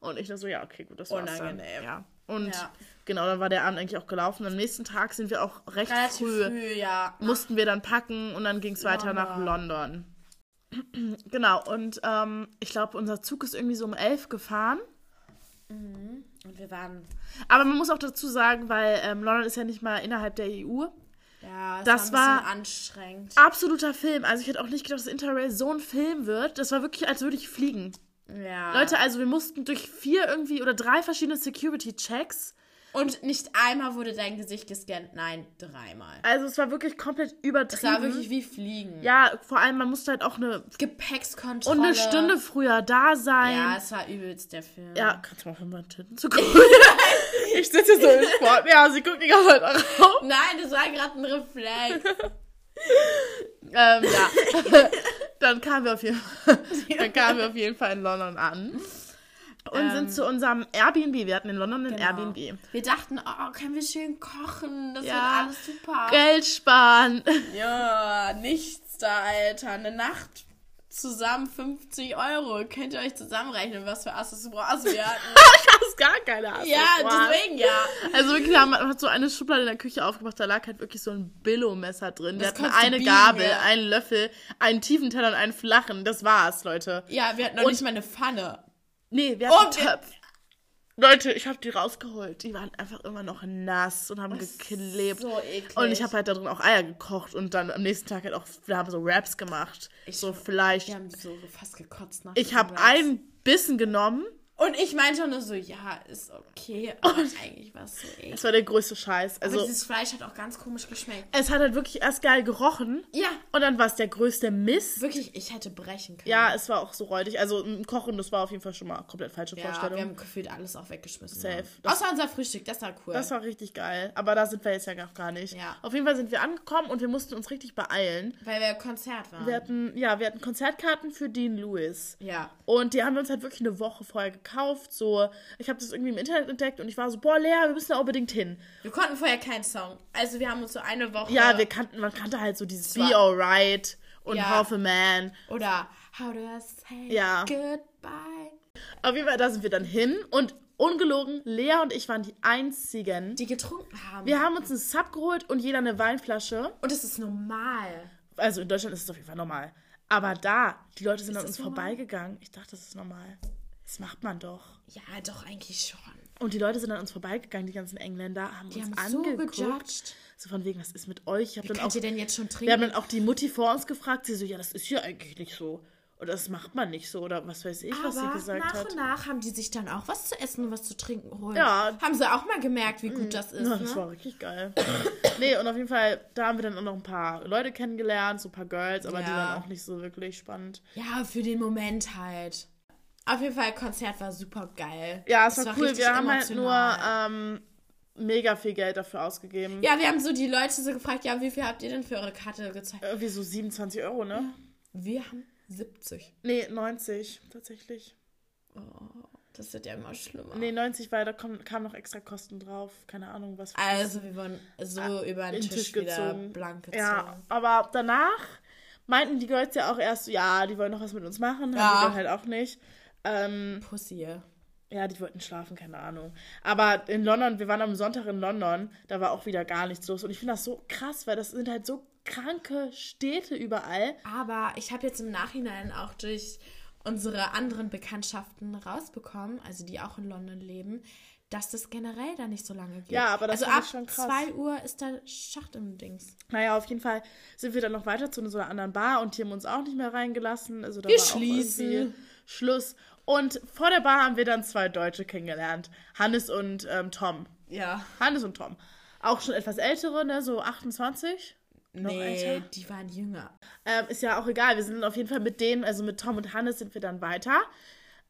Und ich dachte so, ja, okay, gut, das war's dann. Unangenehm. Ja. Und Ja. genau, dann war der Abend eigentlich auch gelaufen. Am nächsten Tag sind wir auch recht Relativ früh früh, ja. mussten wir dann packen und dann ging es weiter nach London. genau, und ähm, ich glaube, unser Zug ist irgendwie so um elf gefahren. Und wir waren, Aber man muss auch dazu sagen, weil ähm, London ist ja nicht mal innerhalb der EU. ja, es Das war ein war- anstrengend. Absoluter Film. Also ich hätte auch nicht gedacht, dass Interrail so ein Film wird. Das war wirklich, als würde ich fliegen. Ja. Leute, also wir mussten durch vier irgendwie oder drei verschiedene Security-Checks. Und nicht einmal wurde dein Gesicht gescannt, nein, dreimal. Also es war wirklich komplett Es übertrieben. war wirklich wie Fliegen. ja, vor allem, man musste halt auch eine, Gepäckskontrolle. und eine Stunde früher da sein. Ja, es war übelst der Film. Ja, kannst du mal von meinen Titten zu gucken? ich sitze so im Sport. Ja, sie guckt die ganze Zeit rauf. Nein, das war gerade ein Reflex. Ähm, ja. dann kamen wir auf jeden Fall, dann kamen wir auf jeden Fall in London an. Und sind zu unserem Airbnb. Wir hatten in London ein Genau. Airbnb. Wir dachten, oh, können wir schön kochen? Das Ja. wird alles super. Geld sparen. Ja, nichts da, Alter. Eine Nacht zusammen 50 Euro. Könnt ihr euch zusammenrechnen, was für Accessoires wir hatten? ich habe gar keine Ahnung. ja, deswegen ja. Also wirklich, wir haben man hat so eine Schublade in der Küche aufgemacht, da lag halt wirklich so ein Billo-Messer drin. Wir Das hatten konntest du eine biegen, Gabel, ja. einen Löffel, einen tiefen Teller und einen flachen. Das war's, Leute. Ja, wir hatten noch Und- nicht mal eine Pfanne. Nee, wir hatten wir- Töpfe. Leute, ich habe die rausgeholt. Die waren einfach immer noch nass und haben geklebt. so eklig. Und ich habe halt da drin auch Eier gekocht und dann am nächsten Tag halt auch, wir haben so Wraps gemacht. so Fleisch. Wir haben so fast gekotzt nach Ich habe einen Bissen genommen. Und ich meinte nur so, ja, ist okay, aber eigentlich war es so eklig. Das war der größte Scheiß. Aber Also, dieses Fleisch hat auch ganz komisch geschmeckt. es hat halt wirklich erst geil gerochen. Ja, Und dann war es der größte Mist. wirklich, ich hätte brechen können. Ja, es war auch so räudig. Also Kochen, das war auf jeden Fall schon mal komplett falsche Ja, Vorstellung. wir haben gefühlt alles auch weggeschmissen. Safe. Das- Außer unser Frühstück, das war cool. Das war richtig geil. Aber da sind wir jetzt ja noch gar nicht. Ja. Auf jeden Fall sind wir angekommen und wir mussten uns richtig beeilen. weil wir Konzert waren. Wir hatten, ja, wir hatten Konzertkarten für Dean Lewis. ja. Und die haben wir uns halt wirklich eine Woche vorher gekauft. So, ich habe das irgendwie im Internet entdeckt und ich war so, boah, Lea, wir müssen da unbedingt hin. Wir konnten vorher keinen Song. Also wir haben uns so eine Woche. Ja, wir kannten, man kannte halt so dieses Be Alright und Ja. Half a Man. Oder How do I say Ja. goodbye? Auf jeden Fall, da sind wir dann hin und ungelogen, Lea und ich waren die einzigen. Die getrunken haben. Wir haben uns einen Sub geholt und jeder eine Weinflasche. Und es ist normal. Also in Deutschland ist es auf jeden Fall normal. Aber da, die Leute sind an das uns normal? vorbeigegangen. Ich dachte, das ist normal. Das macht man doch. Ja, doch eigentlich schon. Und die Leute sind an uns vorbeigegangen, die ganzen Engländer, haben Die uns haben so angeguckt. gejudged. So von wegen, was ist mit euch? Ich hab dann Könnt auch, ihr denn jetzt schon trinken? wir haben dann auch die Mutti vor uns gefragt. Sie so, ja, das ist hier eigentlich nicht so. Oder das macht man nicht so. Oder was weiß ich, was sie Aber gesagt nach hat. und nach haben die sich dann auch was zu essen und was zu trinken holen. Ja. Haben sie auch mal gemerkt, wie gut das ist. Ja, das ne? war richtig geil. nee, und auf jeden Fall, da haben wir dann auch noch ein paar Leute kennengelernt, so ein paar Girls, aber die Ja. waren auch nicht so wirklich spannend. Ja, für den Moment halt. Auf jeden Fall, Konzert war super geil. Ja, es war, cool. richtig Wir haben halt nur emotional. ähm, mega viel Geld dafür ausgegeben. Ja, wir haben so die Leute so gefragt, ja, wie viel habt ihr denn für eure Karte gezeigt? Irgendwie so 27 Euro, ne? Wir haben 70. Nee, 90 tatsächlich. Das wird ja immer schlimmer. Nee, 90, weil da kam, kam noch extra Kosten drauf. Keine Ahnung, was. Also, wir wurden so über den den Tisch, Tisch wieder gezogen. blank gezogen. Ja, aber danach meinten die Girls ja auch erst, ja, die wollen noch was mit uns machen. Ja. Haben die dann halt auch nicht. Ähm, Pussy. Ja, die wollten schlafen, keine Ahnung. Aber in London, wir waren am Sonntag in London, da war auch wieder gar nichts los. Und ich finde das so krass, weil das sind halt so kranke Städte überall. Aber ich habe jetzt im Nachhinein auch durch unsere anderen Bekanntschaften rausbekommen, also die auch in London leben, dass das generell da nicht so lange geht. Ja, aber das also ab schon krass. 2 Uhr ist da Schacht im Dings. Naja, auf jeden Fall sind wir dann noch weiter zu so einer anderen Bar und die haben uns auch nicht mehr reingelassen. Also da Wir war schließen. Schluss. Und vor der Bar haben wir dann zwei Deutsche kennengelernt. Hannes und ähm, Tom. Ja. Hannes und Tom. Auch schon etwas ältere, ne? So 28. Noch nee, älter. die waren jünger. Ähm, ist ja auch egal. Wir sind auf jeden Fall mit denen, also mit Tom und Hannes sind wir dann weiter.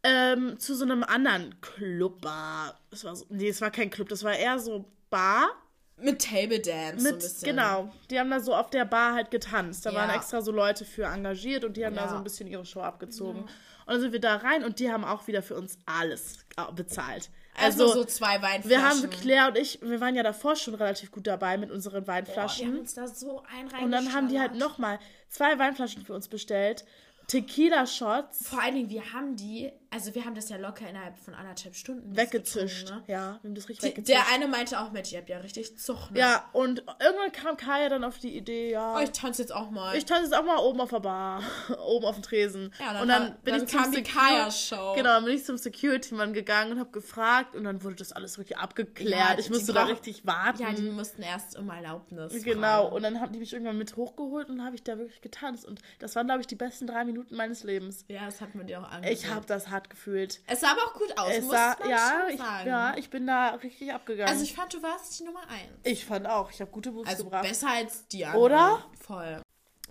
Ähm, zu so einem anderen Clubbar. Es war so, nee, es war kein Club, das war eher so Bar. Mit Table Dance so ein Mit, bisschen. genau. Die haben da so auf der Bar halt getanzt. Da Ja. waren extra so Leute für engagiert und die haben da Ja. so ein bisschen ihre Show abgezogen. Und dann sind wir da rein und die haben auch wieder für uns alles bezahlt. Also Also, so zwei Weinflaschen. wir haben, Claire und ich, wir waren ja davor schon relativ gut dabei mit unseren Boah, die Weinflaschen. haben uns da so ein Und dann haben die halt nochmal zwei Weinflaschen für uns bestellt. Tequila-Shots Vor allen Dingen, wir haben die, also wir haben das ja locker innerhalb von anderthalb Stunden weggezischt. getrunken, ne? Ja, wir haben das richtig Die, weggezischt. der eine meinte auch, Mensch, ihr habt ja richtig Zucht, ne? ja, und irgendwann kam Kaya dann auf die Idee, ja, Oh, ich tanze jetzt auch mal. ich tanze jetzt auch mal oben auf der Bar, oben auf dem Tresen. Ja, dann und dann hat- bin dann ich zum kam die Secu- Kaya-Show. Genau, dann bin ich zum Security-Mann gegangen und habe gefragt und dann wurde das alles wirklich abgeklärt. Ja, ich musste da richtig warten. ja, die mussten erst um Erlaubnis. Genau, fragen. und dann haben die mich irgendwann mit hochgeholt und habe ich da wirklich getanzt. Und das waren, glaube ich, die besten drei Minuten meines Lebens. Ja, das hat man dir auch angesehen. Ich habe das hart gefühlt. Es sah aber auch gut aus, Es muss sah, man ja, schon ich, sagen. ja, ich bin da richtig abgegangen. also ich fand, du warst die Nummer eins. Ich fand auch, ich habe gute Moves Also gebracht. besser als die anderen. Oder? Voll.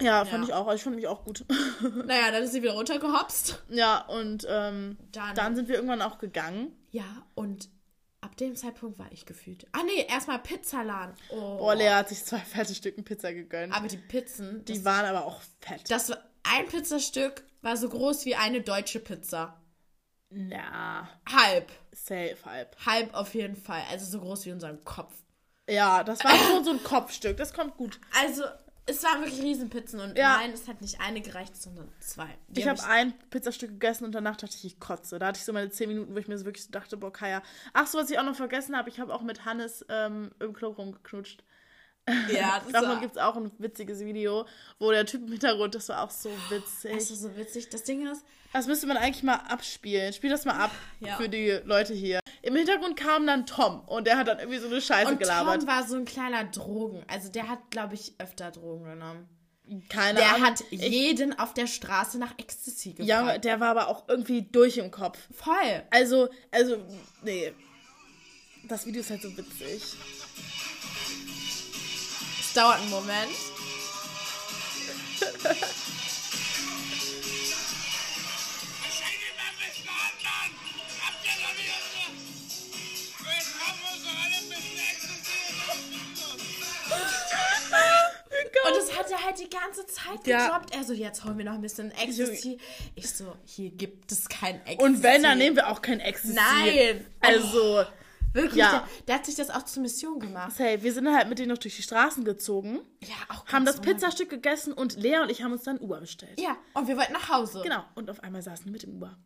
Ja, fand Ja. ich auch. Also ich fand mich auch gut. Naja, dann ist sie wieder runtergehopst. ja, und ähm, Dann- dann, sind wir irgendwann auch gegangen. Ja, und ab dem Zeitpunkt war ich gefühlt. Ah nee, erstmal Pizzalan. Oh. Boah, Lea hat sich zwei fette Stücken Pizza gegönnt. Aber die Pizzen, die waren aber auch fett. das war, ein Pizzastück war so groß wie eine deutsche Pizza. Na, Halb. safe halb. Halb auf jeden Fall. Also so groß wie unser Kopf. Ja, das war schon so ein Kopfstück. Das kommt gut. Also, es waren wirklich Riesenpizzen und Ja. nein, es hat nicht eine gereicht, sondern zwei. Die Ich hab habe ein Pizzastück gegessen und danach dachte ich, ich kotze. Da hatte ich so meine zehn Minuten, wo ich mir so wirklich so dachte, boah, Kaya. Ach so, was ich auch noch vergessen habe, ich habe auch mit Hannes ähm, im Club rumgeknutscht. Ja, das Davon war gibt es auch ein witziges Video, wo der Typ im Hintergrund, das war auch so witzig. das ist so witzig. Das Ding ist, Das müsste man eigentlich mal abspielen. Spiel das mal ab Ja. für die Leute hier. Im Hintergrund kam dann Tom und der hat dann irgendwie so eine Scheiße und gelabert. Tom war so ein kleiner Drogen. Also der hat, glaube ich, öfter Drogen genommen. Keine Der Ahnung. hat jeden auf der Straße nach Ecstasy gefragt. ja, der war aber auch irgendwie durch im Kopf. Voll. Also, also, nee. Das Video ist halt so witzig. Es dauert einen Moment. Und das hat er halt die ganze Zeit Ja. gedroppt. Er so, jetzt holen wir noch ein bisschen Ecstasy. Ich so, hier gibt es kein Ecstasy. Und wenn, dann nehmen wir auch kein Ecstasy. Nein. Also, Wirklich, Ja. der, der hat sich das auch zur Mission gemacht. hey, wir sind halt mit denen noch durch die Straßen gezogen, Ja, auch haben das normal. Pizzastück gegessen und Lea und ich haben uns dann Uber bestellt. Ja, und wir wollten nach Hause. Genau. Und auf einmal saßen die mit dem Uber.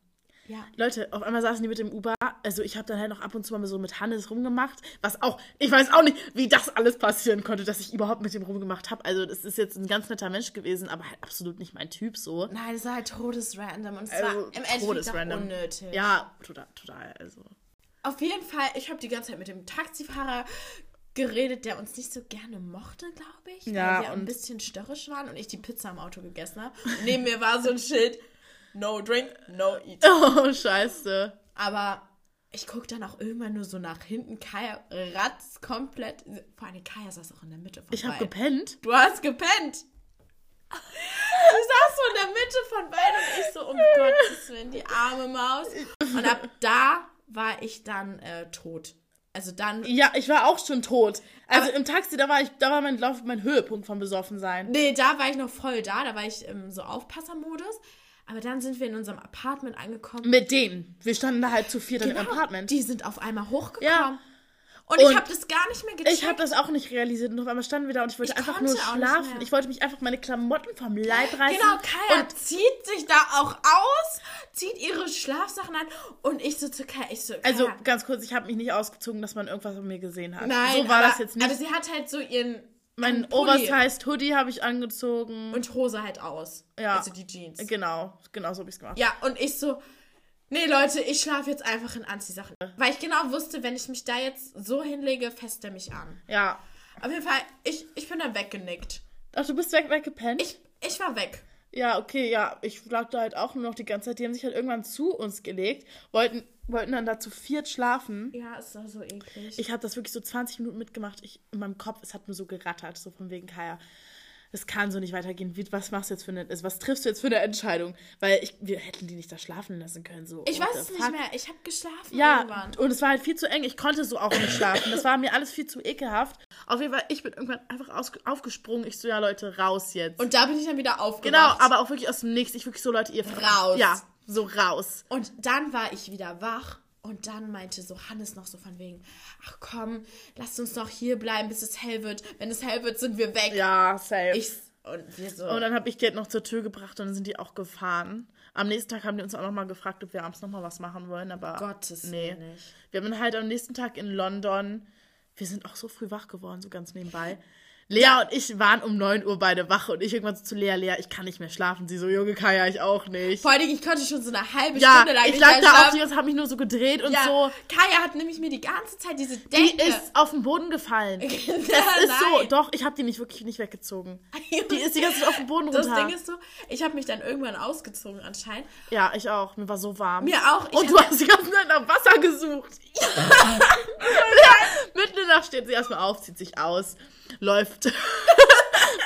Ja. Leute, auf einmal saßen die mit dem Uber. Also ich habe dann halt noch ab und zu mal so mit Hannes rumgemacht. Was auch, ich weiß auch nicht, wie das alles passieren konnte, dass ich überhaupt mit dem rumgemacht habe. Also das ist jetzt ein ganz netter Mensch gewesen, aber halt absolut nicht mein Typ so. Nein, es war halt todesrandom und es Also, war im Endeffekt unnötig. Ja, total, total. Also. Auf jeden Fall, ich habe die ganze Zeit mit dem Taxifahrer geredet, der uns nicht so gerne mochte, glaube ich. Ja, weil wir ein und- bisschen störrisch waren und ich die Pizza im Auto gegessen habe. Und neben mir war so ein Schild, no drink, no eat. Oh, scheiße. Aber ich gucke dann auch irgendwann nur so nach hinten. Kaya ratzt komplett. Vor allem Kaya saß auch in der Mitte von Ich habe gepennt. Du hast gepennt. Du saß so in der Mitte von beiden und ich so, um Gottes Willen, die arme Maus. Und ab da war ich dann äh, tot. Also dann. Ja, ich war auch schon tot. Also im Taxi, da war ich, da war mein Lauf, mein Höhepunkt vom Besoffensein. Nee, da war ich noch voll da. Da war ich im so Aufpassermodus. Aber dann sind wir in unserem Apartment angekommen. Mit denen. Wir standen da halt zu viert im Genau, Apartment. Die sind auf einmal hochgekommen. Ja. Und, ich Und habe das gar nicht mehr gecheckt. Ich habe das auch nicht realisiert und auf einmal standen wir da und ich wollte Ich einfach nur schlafen. Ich wollte mich einfach meine Klamotten vom Leib reißen. Genau, Kaya Und zieht sich da auch aus, zieht ihre Schlafsachen an und ich so zu Kaya, ich so, Kaya, also ganz kurz, ich habe mich nicht ausgezogen, dass man irgendwas von mir gesehen hat. nein, so war aber, das jetzt nicht. Aber sie hat halt so ihren mein Oversized Hoodie habe ich angezogen. und Hose halt aus. Ja. Also die Jeans. genau, genau so habe ich es gemacht. Ja, und ich so, nee Leute, ich schlafe jetzt einfach in Anziehsachen. Weil ich genau wusste, wenn ich mich da jetzt so hinlege, fässt er mich an. Ja. Auf jeden Fall, ich, ich bin dann weggenickt. Ach, du bist weg, weggepennt? Ich, ich war weg. Ja, okay, ja. Ich lag da halt auch nur noch die ganze Zeit. Die haben sich halt irgendwann zu uns gelegt, wollten, wollten dann da zu viert schlafen. Ja, es war so eklig. Ich habe das wirklich so 20 Minuten mitgemacht. Ich, in meinem Kopf, es hat nur so gerattert, so von wegen Kaya. Es kann so nicht weitergehen. Wie, was machst du jetzt für eine, also was triffst du jetzt für eine Entscheidung? Weil ich, wir hätten die nicht da schlafen lassen können. So, ich weiß es nicht mehr. Ich habe geschlafen Ja, irgendwann. und es war halt viel zu eng. Ich konnte so auch nicht schlafen. Das war mir alles viel zu ekelhaft. Auf jeden Fall, ich bin irgendwann einfach aus, aufgesprungen. Ich so, ja, Leute, raus jetzt. Und da bin ich dann wieder aufgewacht. genau, aber auch wirklich aus dem Nichts. Ich wirklich so, Leute, ihr Raus. Ja, so raus. Und dann war ich wieder wach und dann meinte so Hannes noch so von wegen, ach komm, lasst uns noch hier bleiben, bis es hell wird. Wenn es hell wird, sind wir weg. Ja, safe. Ich und wir so. und dann habe ich Geld noch zur Tür gebracht und dann sind die auch gefahren. Am nächsten Tag haben die uns auch noch mal gefragt, ob wir abends noch mal was machen wollen, aber Gottes nee. Nicht. Wir haben halt am nächsten Tag in London, wir sind auch so früh wach geworden, so ganz nebenbei. Lea und ich waren um 9 Uhr beide wach und ich irgendwann so zu Lea, Lea, ich kann nicht mehr schlafen. Sie so, Junge Kaya, ich auch nicht. Vor allen Dingen, ich konnte schon so eine halbe Ja, Stunde lang ich nicht lag da auf die und habe mich nur so gedreht und ja, so. Kaya hat nämlich mir die ganze Zeit diese Die Decke. ist auf den Boden gefallen. ja, Es ist so, nein. doch, ich habe die nicht wirklich nicht weggezogen. Die ist die ganze Zeit auf den Boden Das runter. Ding ist so, ich habe mich dann irgendwann ausgezogen anscheinend. ja, ich auch. Mir war so warm. Mir auch. Ich Und du hast die ganze Zeit nach Wasser gesucht. Mitten in der Nacht steht sie erstmal auf, zieht sich aus, läuft.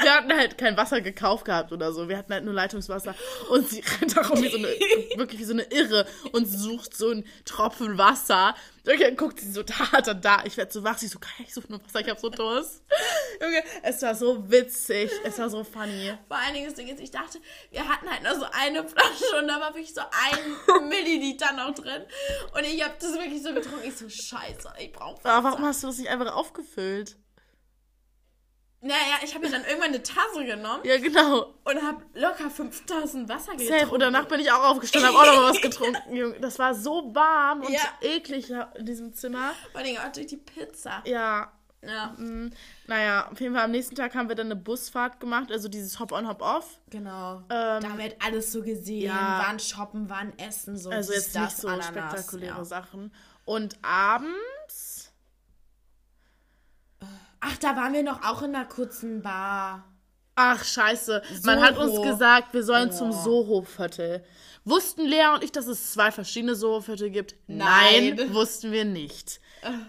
Wir hatten halt kein Wasser gekauft gehabt oder so. Wir hatten halt nur Leitungswasser. Und sie rennt auch wie so eine, wirklich wie so eine Irre und sucht so einen Tropfen Wasser. Und dann guckt sie so da, da, da. Ich werde so wach. Sie so, geil, ich suche nur Wasser, ich hab so Durst. Junge, es war so witzig. Es war so funny. Vor allen Dingen das Ding ist, ich dachte, wir hatten halt nur so eine Flasche und da war wirklich so ein Milliliter noch drin. Und ich habe das wirklich so getrunken. Ich so, scheiße, ich brauche Aber warum Wasser. hast du das nicht einfach aufgefüllt? Naja, ich habe mir dann irgendwann eine Tasse genommen Ja, genau. und habe locker 5000 Wasser getrunken. Safe. Und danach bin ich auch aufgestanden, habe auch noch was getrunken. Junge. Das war so warm und Ja. eklig in diesem Zimmer. Vor Dingen auch durch die Pizza. Ja, Ja, mm, naja, auf jeden Fall am nächsten Tag haben wir dann eine Busfahrt gemacht, also dieses Hop-on, Hop-off. genau. Ähm, da haben wir halt alles so gesehen. ja. Waren shoppen, waren essen, so Also jetzt das, nicht so Ananas, spektakuläre ja. Sachen. Und abends, Ach, da waren wir noch auch in einer kurzen Bar. ach scheiße, man hat uns Soho. gesagt, wir sollen zum Oh. Soho-Viertel. Wussten Lea und ich, dass es zwei verschiedene Soho-Viertel gibt? Nein, Nein. wussten wir nicht.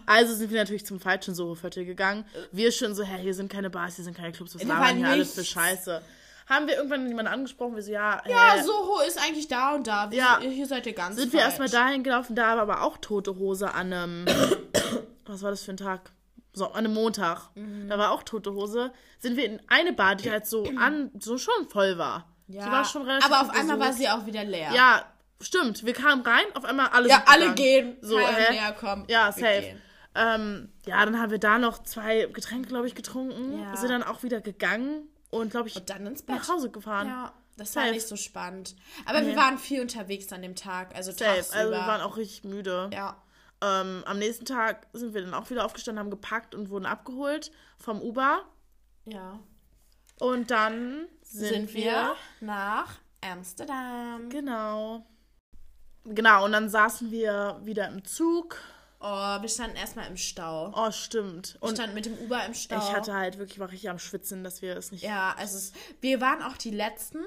Also sind wir natürlich zum falschen Soho-Viertel gegangen. Wir schon so, hä, hier sind keine Bars, hier sind keine Clubs, was labern hier alles für. Scheiße. Haben wir irgendwann jemanden angesprochen, wir so, ja, Ja, äh, Soho ist eigentlich da und da. Ja. Hier, seid ihr ganz sind wir falsch. erstmal dahin gelaufen, da war aber auch tote Hose an einem, was war das für ein Tag? So, an einem Montag, Mhm. da war auch tote Hose, sind wir in eine Bar, die halt so an, so schon voll war. Ja, Die war schon relativ aber auf einmal war sie auch wieder leer. Ja, stimmt. Wir kamen rein, auf einmal alle Ja, alle gegangen. gehen. So, hä? näher kommen. Ja, Wir safe. Ähm, ja, dann haben wir da noch zwei Getränke, glaube ich, getrunken. Ja. Sind dann auch wieder gegangen und, glaube ich, Und dann ins Bett. nach Hause gefahren. Ja, das war Safe. nicht so spannend. Aber wir Nee. waren viel unterwegs an dem Tag, also Safe. tagsüber. Also wir waren auch richtig müde. ja. Ähm, am nächsten Tag sind wir dann auch wieder aufgestanden, haben gepackt und wurden abgeholt vom Uber. Ja. Und dann sind, Sind, wir nach Amsterdam. Genau. Genau, und dann saßen wir wieder im Zug. Oh, wir standen erstmal im Stau. Oh, stimmt. Wir Und standen mit dem Uber im Stau. ich hatte halt wirklich, war richtig am Schwitzen, dass wir es nicht. Ja, also es, wir waren auch die Letzten.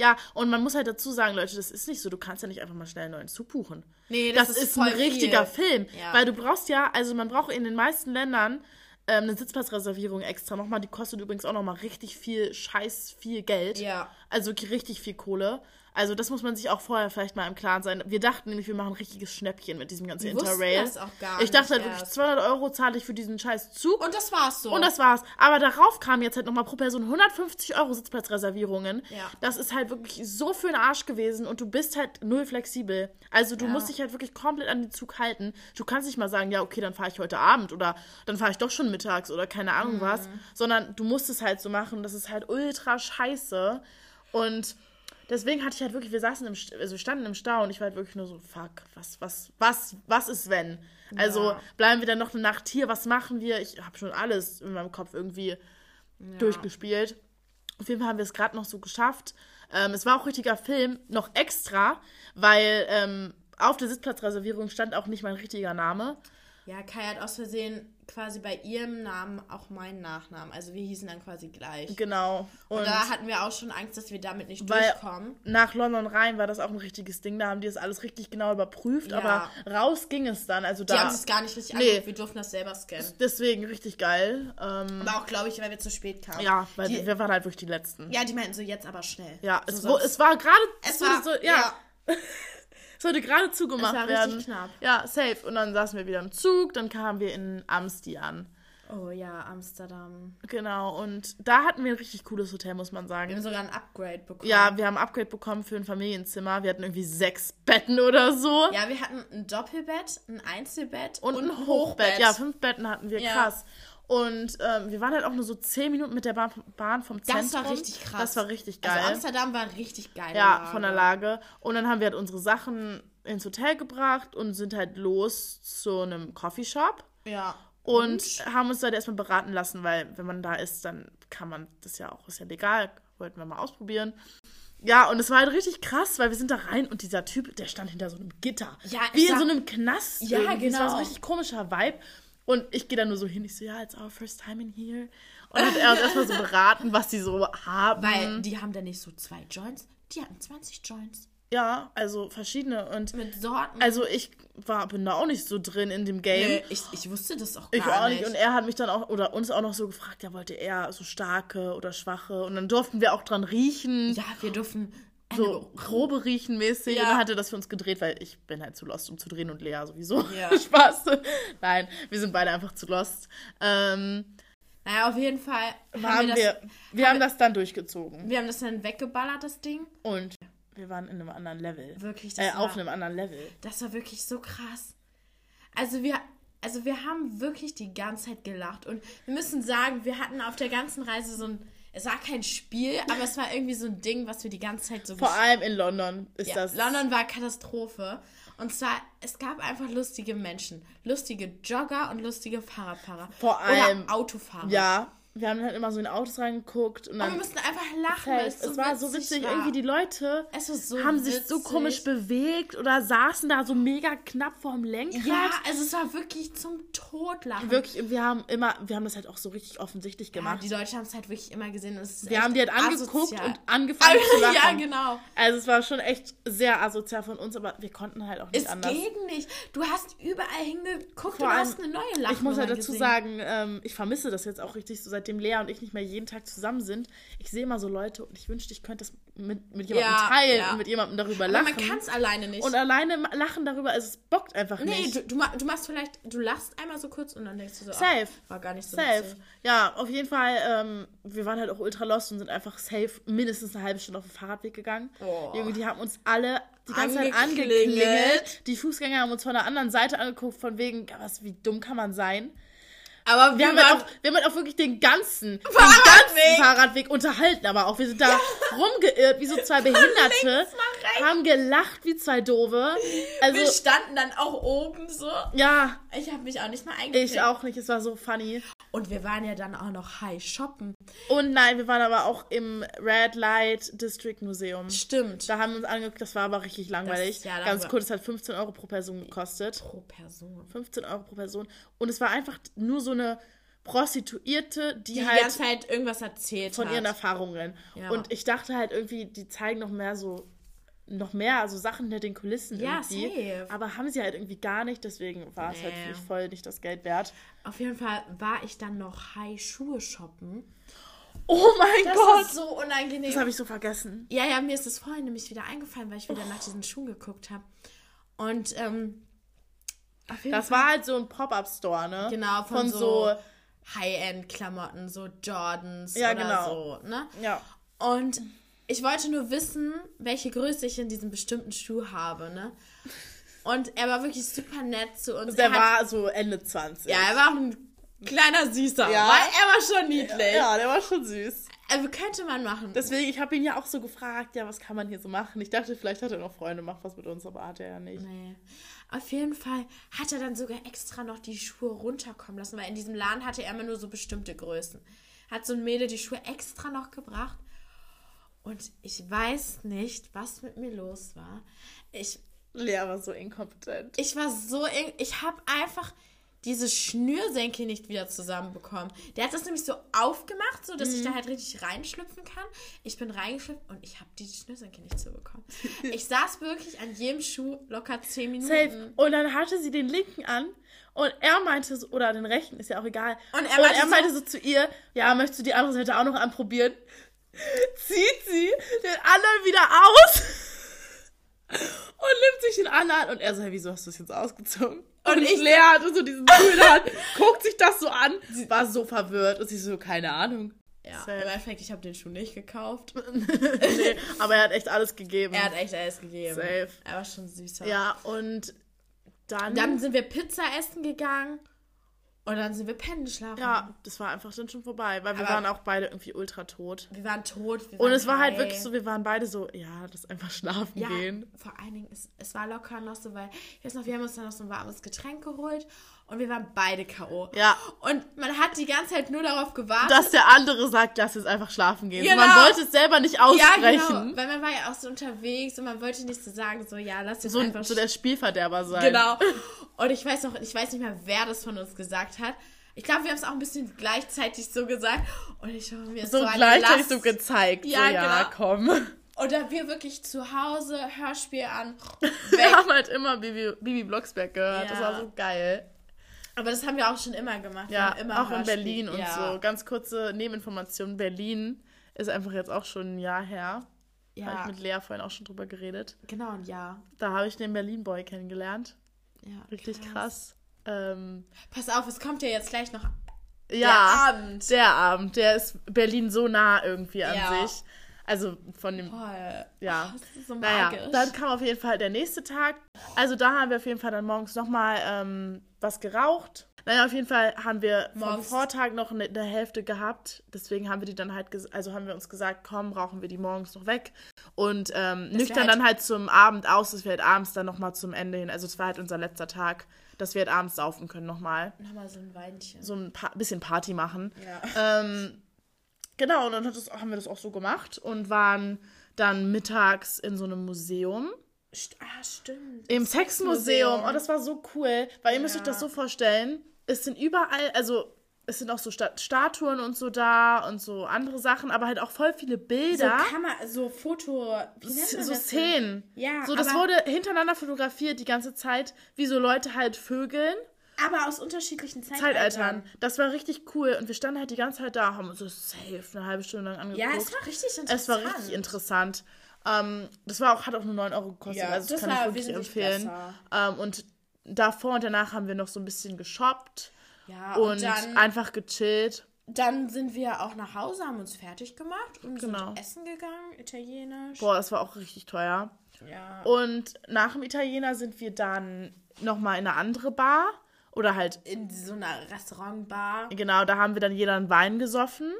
Ja, und man muss halt dazu sagen, Leute, das ist nicht so, du kannst ja nicht einfach mal schnell einen neuen Zug buchen. Nee, Das, das, ist, voll ein richtiger viel. Film. Ja. Weil du brauchst ja, also man braucht in den meisten Ländern ähm, eine Sitzplatzreservierung extra nochmal. Die kostet übrigens auch nochmal richtig viel, scheiß viel Geld. Ja. Also richtig viel Kohle. Also das muss man sich auch vorher vielleicht mal im Klaren sein. Wir dachten nämlich, wir machen ein richtiges Schnäppchen mit diesem ganzen Wir Interrail. das auch gar ich dachte halt wirklich, erst. 200 Euro zahle ich für diesen scheiß Zug. Und das war's so. Und das war's. Aber darauf kamen jetzt halt nochmal pro Person 150 Euro Sitzplatzreservierungen. Ja. Das ist halt wirklich so für den Arsch gewesen und du bist halt null flexibel. Also du Ja. musst dich halt wirklich komplett an den Zug halten. Du kannst nicht mal sagen, ja, okay, dann fahre ich heute Abend oder dann fahre ich doch schon mittags oder keine Ahnung Mhm. was. Sondern du musst es halt so machen. Das ist halt ultra scheiße. Und deswegen hatte ich halt wirklich, wir saßen im, also standen im Stau und ich war halt wirklich nur so, fuck, was, was, was, was ist wenn? Also Ja. bleiben wir dann noch eine Nacht hier, was machen wir? Ich habe schon alles in meinem Kopf irgendwie durchgespielt. Auf jeden Fall haben wir es gerade noch so geschafft. Ähm, es war auch richtiger Film, noch extra, weil ähm, auf der Sitzplatzreservierung stand auch nicht mein richtiger Name. Ja, Kai hat aus Versehen quasi bei ihrem Namen auch meinen Nachnamen. Also wir hießen dann quasi gleich. Genau. Und, da hatten wir auch schon Angst, dass wir damit nicht durchkommen. nach London rein war das auch ein richtiges Ding. Da haben die das alles richtig genau überprüft, Ja. aber raus ging es dann. Also Die da. haben es gar nicht richtig Nee. angeguckt. Wir durften das selber scannen. Deswegen richtig geil. Ähm, Aber auch, glaube ich, weil wir zu spät kamen. ja, weil die, wir waren halt wirklich die Letzten. ja, die meinten so, jetzt aber schnell. Ja, so es, wo, es war gerade. es war, so, ja, es sollte gerade zugemacht Es war werden. knapp. Ja, safe. Und dann saßen wir wieder im Zug, dann kamen wir in Amsti an. Oh ja, Amsterdam. Genau, und da hatten wir ein richtig cooles Hotel, muss man Wir sagen. haben sogar ein Upgrade bekommen. Ja, wir haben ein Upgrade bekommen für ein Familienzimmer. Wir hatten irgendwie sechs Betten oder so. Ja, wir hatten ein Doppelbett, ein Einzelbett und, ein Hochbett. Ja, fünf Betten hatten wir, Ja. krass. Und ähm, wir waren halt auch nur so zehn Minuten mit der Bahn, Bahn vom Zentrum. Das war richtig krass. Das war richtig geil. Also Amsterdam war richtig geil. Ja, von der Lage. Und dann haben wir halt unsere Sachen ins Hotel gebracht und sind halt los zu einem Coffeeshop Ja. und haben uns da erstmal beraten lassen, weil wenn man da ist, dann kann man das ja auch, ist ja legal, wollten wir mal ausprobieren. Ja, und es war halt richtig krass, weil wir sind da rein und dieser Typ, der stand hinter so einem Gitter. Ja, Wie in so einem Knast. Ja, irgendwie. Es war so ein genau. richtig komischer Vibe. Und ich gehe da nur so hin, ich so, ja, it's our first time in here. Und hat er uns erstmal so beraten, was die so haben. Weil die haben da nicht so zwei Joints, die hatten 20 Joints. ja, also verschiedene. Und Mit Sorten. Also ich war, bin da auch nicht so drin in dem Game. Nee, ich, ich wusste das auch gar ich auch nicht. nicht. Und er hat mich dann auch, oder uns auch noch so gefragt, ja, wollte er so starke oder schwache? Und dann durften wir auch dran riechen. ja, wir dürfen So grobe riechen mäßig. Ja. Und dann hat er das für uns gedreht, weil ich bin halt zu lost, um zu drehen und Lea sowieso. Ja. Spaß. Nein, wir sind beide einfach zu lost. Ähm, Naja, auf jeden Fall haben haben wir, wir, wir, das, haben das dann durchgezogen. wir haben das dann weggeballert, das Ding. Und wir waren in einem anderen Level. Wirklich, das Äh, war, auf einem anderen Level. das war wirklich so krass. Also wir, also wir haben wirklich die ganze Zeit gelacht. Und wir müssen sagen, wir hatten auf der ganzen Reise so ein, es war kein Spiel, aber es war irgendwie so ein Ding, was wir die ganze Zeit so Vor allem in London ist Ja, das. London war Katastrophe. Und zwar, es gab einfach lustige Menschen. Lustige Jogger und lustige Fahrradfahrer. Vor allem- Oder Autofahrer. Ja, wir haben halt immer so in Autos reingeguckt und Und dann. wir mussten einfach lachen, Es, es, so war so witzig, war. irgendwie die Leute Es so haben sich so komisch bewegt oder saßen da so mega knapp vorm Lenkrad. Ja, also es war wirklich zum Totlachen. Wirklich, wir haben immer, wir haben das halt auch so richtig offensichtlich Ja, gemacht. die Leute haben es halt wirklich immer gesehen. Es wir haben die halt angeguckt asozial. und angefangen zu lachen. ja, genau. Also es war schon echt sehr asozial von uns, aber wir konnten halt auch nicht Es anders. geht nicht. Du hast überall hingeguckt Vor und hast eine neue Lachnummer Ich muss halt dazu gesehen. sagen, ähm, ich vermisse das jetzt auch richtig so, seitdem Lea und ich nicht mehr jeden Tag zusammen sind, ich sehe immer so Leute und ich wünschte, ich könnte das mit, mit jemandem Ja, teilen ja. und mit jemandem darüber Aber lachen. man kann es alleine nicht. und alleine lachen darüber, es bockt einfach nee, nicht. du, du, du machst vielleicht, du lachst einmal so kurz und dann denkst du so, Safe. ach, war gar nicht so Safe. witzig. Ja, auf jeden Fall, ähm, wir waren halt auch ultra lost und sind einfach safe mindestens eine halbe Stunde auf den Fahrradweg gegangen. Oh. Junge, die haben uns alle die ganze Zeit Angeklingelt. Die Fußgänger haben uns von der anderen Seite angeguckt, von wegen, was, wie dumm kann man sein? Aber Wir haben, halt auch, wir haben halt auch wirklich den ganzen, den Fahrradweg. ganzen Fahrradweg unterhalten, aber auch wir sind da rumgeirrt wie so zwei Behinderte, haben gelacht wie zwei wir Also, standen dann auch oben so. ja, Ich habe mich auch nicht mal eingekriegt. ich auch nicht, es war so funny. Und wir waren ja dann auch noch high shoppen. Und nein, wir waren aber auch im Red Light District Museum. Stimmt. Da haben wir uns angeguckt, das war aber richtig langweilig. ja, Ganz darüber- kurz, es hat 15 Euro pro Person gekostet. Pro Person. 15 Euro pro Person. Und es war einfach nur so eine Prostituierte, die, Die die halt ganze Zeit irgendwas erzählt von hat. ihren Erfahrungen. Ja. Und ich dachte halt irgendwie, die zeigen noch mehr so, noch mehr, also Sachen hinter den Kulissen Ja, irgendwie. safe. Aber haben sie halt irgendwie gar nicht, deswegen war es halt Nee. für mich voll nicht das Geld wert. Auf jeden Fall war ich dann noch high Schuhe shoppen. Oh mein Das Gott! ist so unangenehm. Das habe ich so vergessen. Ja, ja, mir ist es vorhin nämlich wieder eingefallen, weil ich wieder nach diesen Schuhen geguckt habe. Und ähm, auf jeden Das Fall, war halt so ein Pop-Up-Store, ne? genau von, von so, so High-End-Klamotten, so Jordans Ja, oder genau. so, ne? Ja. Und ich wollte nur wissen, welche Größe ich in diesem bestimmten Schuh habe, ne? Und er war wirklich super nett zu uns. Der er hat, war so Ende 20. ja, er war auch ein kleiner Süßer. Ja. Weil er war schon niedlich. Ja, der war schon süß. Also könnte man machen. Deswegen, ich habe ihn ja auch so gefragt, ja, was kann man hier so machen? Ich dachte, vielleicht hat er noch Freunde, macht was mit uns, aber hat er ja nicht. Nee. Auf jeden Fall hat er dann sogar extra noch die Schuhe runterkommen lassen, weil in diesem Laden hatte er immer nur so bestimmte Größen. Hat so ein Mädel die Schuhe extra noch gebracht. Und ich weiß nicht, was mit mir los war. Ich, Lea war so inkompetent. ich war so. in- Ich habe einfach diese Schnürsenkel nicht wieder zusammenbekommen. Der hat das nämlich so aufgemacht, so dass ich da halt richtig reinschlüpfen kann. Ich bin reingeschlüpft und ich habe die Schnürsenkel nicht so bekommen. ich saß wirklich an jedem Schuh locker 10 Minuten. Safe. Und dann hatte sie den linken an und er meinte so, oder den rechten, ist ja auch egal. Und er meinte so- meinte so zu ihr, ja, möchtest du die andere Seite auch noch anprobieren? Zieht sie den anderen wieder aus und nimmt sich den anderen an. Und er so, hey, wieso hast du das jetzt ausgezogen? Und, Und ich, Lea hatte so diesen Brüder, guckt sich das so an, war so verwirrt und sie so, keine Ahnung. Ja, Safe. im Endeffekt, ich habe den Schuh nicht gekauft. nee, aber er hat echt alles gegeben. Er hat echt alles gegeben. Safe. Er war schon süßer. ja, und dann, Dann sind wir Pizza essen gegangen und dann sind wir pennen geschlafen. ja, das war einfach dann schon vorbei, weil wir Aber- waren auch beide irgendwie ultra tot. Wir waren tot. Wir Und waren es war halt wirklich so, wir waren beide so, ja, das ist einfach schlafen Ja, gehen. vor allen Dingen, es, es war locker noch so, weil, ich weiß noch, wir haben uns dann noch so ein warmes Getränk geholt und wir waren beide K.O. Ja. Und man hat die ganze Zeit nur darauf gewartet. Dass der andere sagt, lass jetzt einfach schlafen gehen. Genau. Man wollte es selber nicht ja, aussprechen. genau. Weil man war ja auch so unterwegs und man wollte nicht so sagen, so, ja, lass jetzt So, einfach so der Spielverderber sein. Genau. Und ich weiß noch, ich weiß nicht mehr, wer das von uns gesagt hat. Ich glaube, wir haben es auch ein bisschen gleichzeitig so gesagt. Und ich habe mir So so, gleichzeitig so gezeigt. Ja, so, ja, genau. komm. Dann wir wirklich zu Hause, Hörspiel an, Wir weg. haben halt immer Bibi, Bibi Blocksberg gehört. Das Ja. war so geil. Aber das haben wir auch schon immer gemacht. Ja, haben immer auch in Berlin und ja. so. Ganz kurze Nebeninformation. Berlin ist einfach jetzt auch schon ein Jahr her. Habe Ja, ich mit Lea vorhin auch schon drüber geredet. genau, ein Jahr. Da habe ich den Berlin-Boy kennengelernt. Ja, Richtig krass. Ähm, Pass auf, es kommt ja jetzt gleich noch ja, der Abend. der Abend, der ist Berlin so nah irgendwie an Ja. sich. Also von dem, Toll. ja. Oh, das ist so Naja, magisch. dann kam auf jeden Fall der nächste Tag. Also da haben wir auf jeden Fall dann morgens nochmal ähm, was geraucht. Naja, auf jeden Fall haben wir Morgens- vom Vortag noch eine, eine Hälfte gehabt. Deswegen haben wir die dann halt, also haben wir uns gesagt, komm, rauchen wir die morgens noch weg. Und ähm, nüchtern halt- dann halt zum Abend aus, dass wir halt abends dann nochmal zum Ende hin, also es war halt unser letzter Tag, dass wir halt abends saufen können nochmal. Nochmal so ein Weinchen. So ein pa bisschen Party machen. Ja. Ähm, genau, und dann das, haben wir das auch so gemacht und waren dann mittags in so einem Museum. St- Ah, stimmt. Im Sexmuseum. Oh, das war so cool. Weil ihr müsst euch das so vorstellen. Es sind überall, also es sind auch so Sta Statuen und so da und so andere Sachen, aber halt auch voll viele So Bilder. Kammer, so Foto. So, so? Szenen. Ja, So, das wurde hintereinander fotografiert die ganze Zeit, wie so Leute halt vögeln. Aber aus unterschiedlichen Zeitaltern. Zeitaltern. Das war richtig cool. Und wir standen halt die ganze Zeit da, haben uns so safe eine halbe Stunde lang angeguckt. Ja, es war richtig interessant. Es war richtig interessant. Ähm, das war auch, hat auch nur 9 Euro gekostet. Ja, also das das kann ich war wirklich empfehlen. Ähm, und davor und danach haben wir noch so ein bisschen geshoppt Ja, und, und dann, einfach gechillt. dann sind wir auch nach Hause, haben uns fertig gemacht und Genau. sind essen gegangen, italienisch. Boah, das war auch richtig teuer. Ja. Und nach dem Italiener sind wir dann nochmal in eine andere Bar. Oder halt, In so einer Restaurantbar. genau, da haben wir dann jeder einen Wein gesoffen.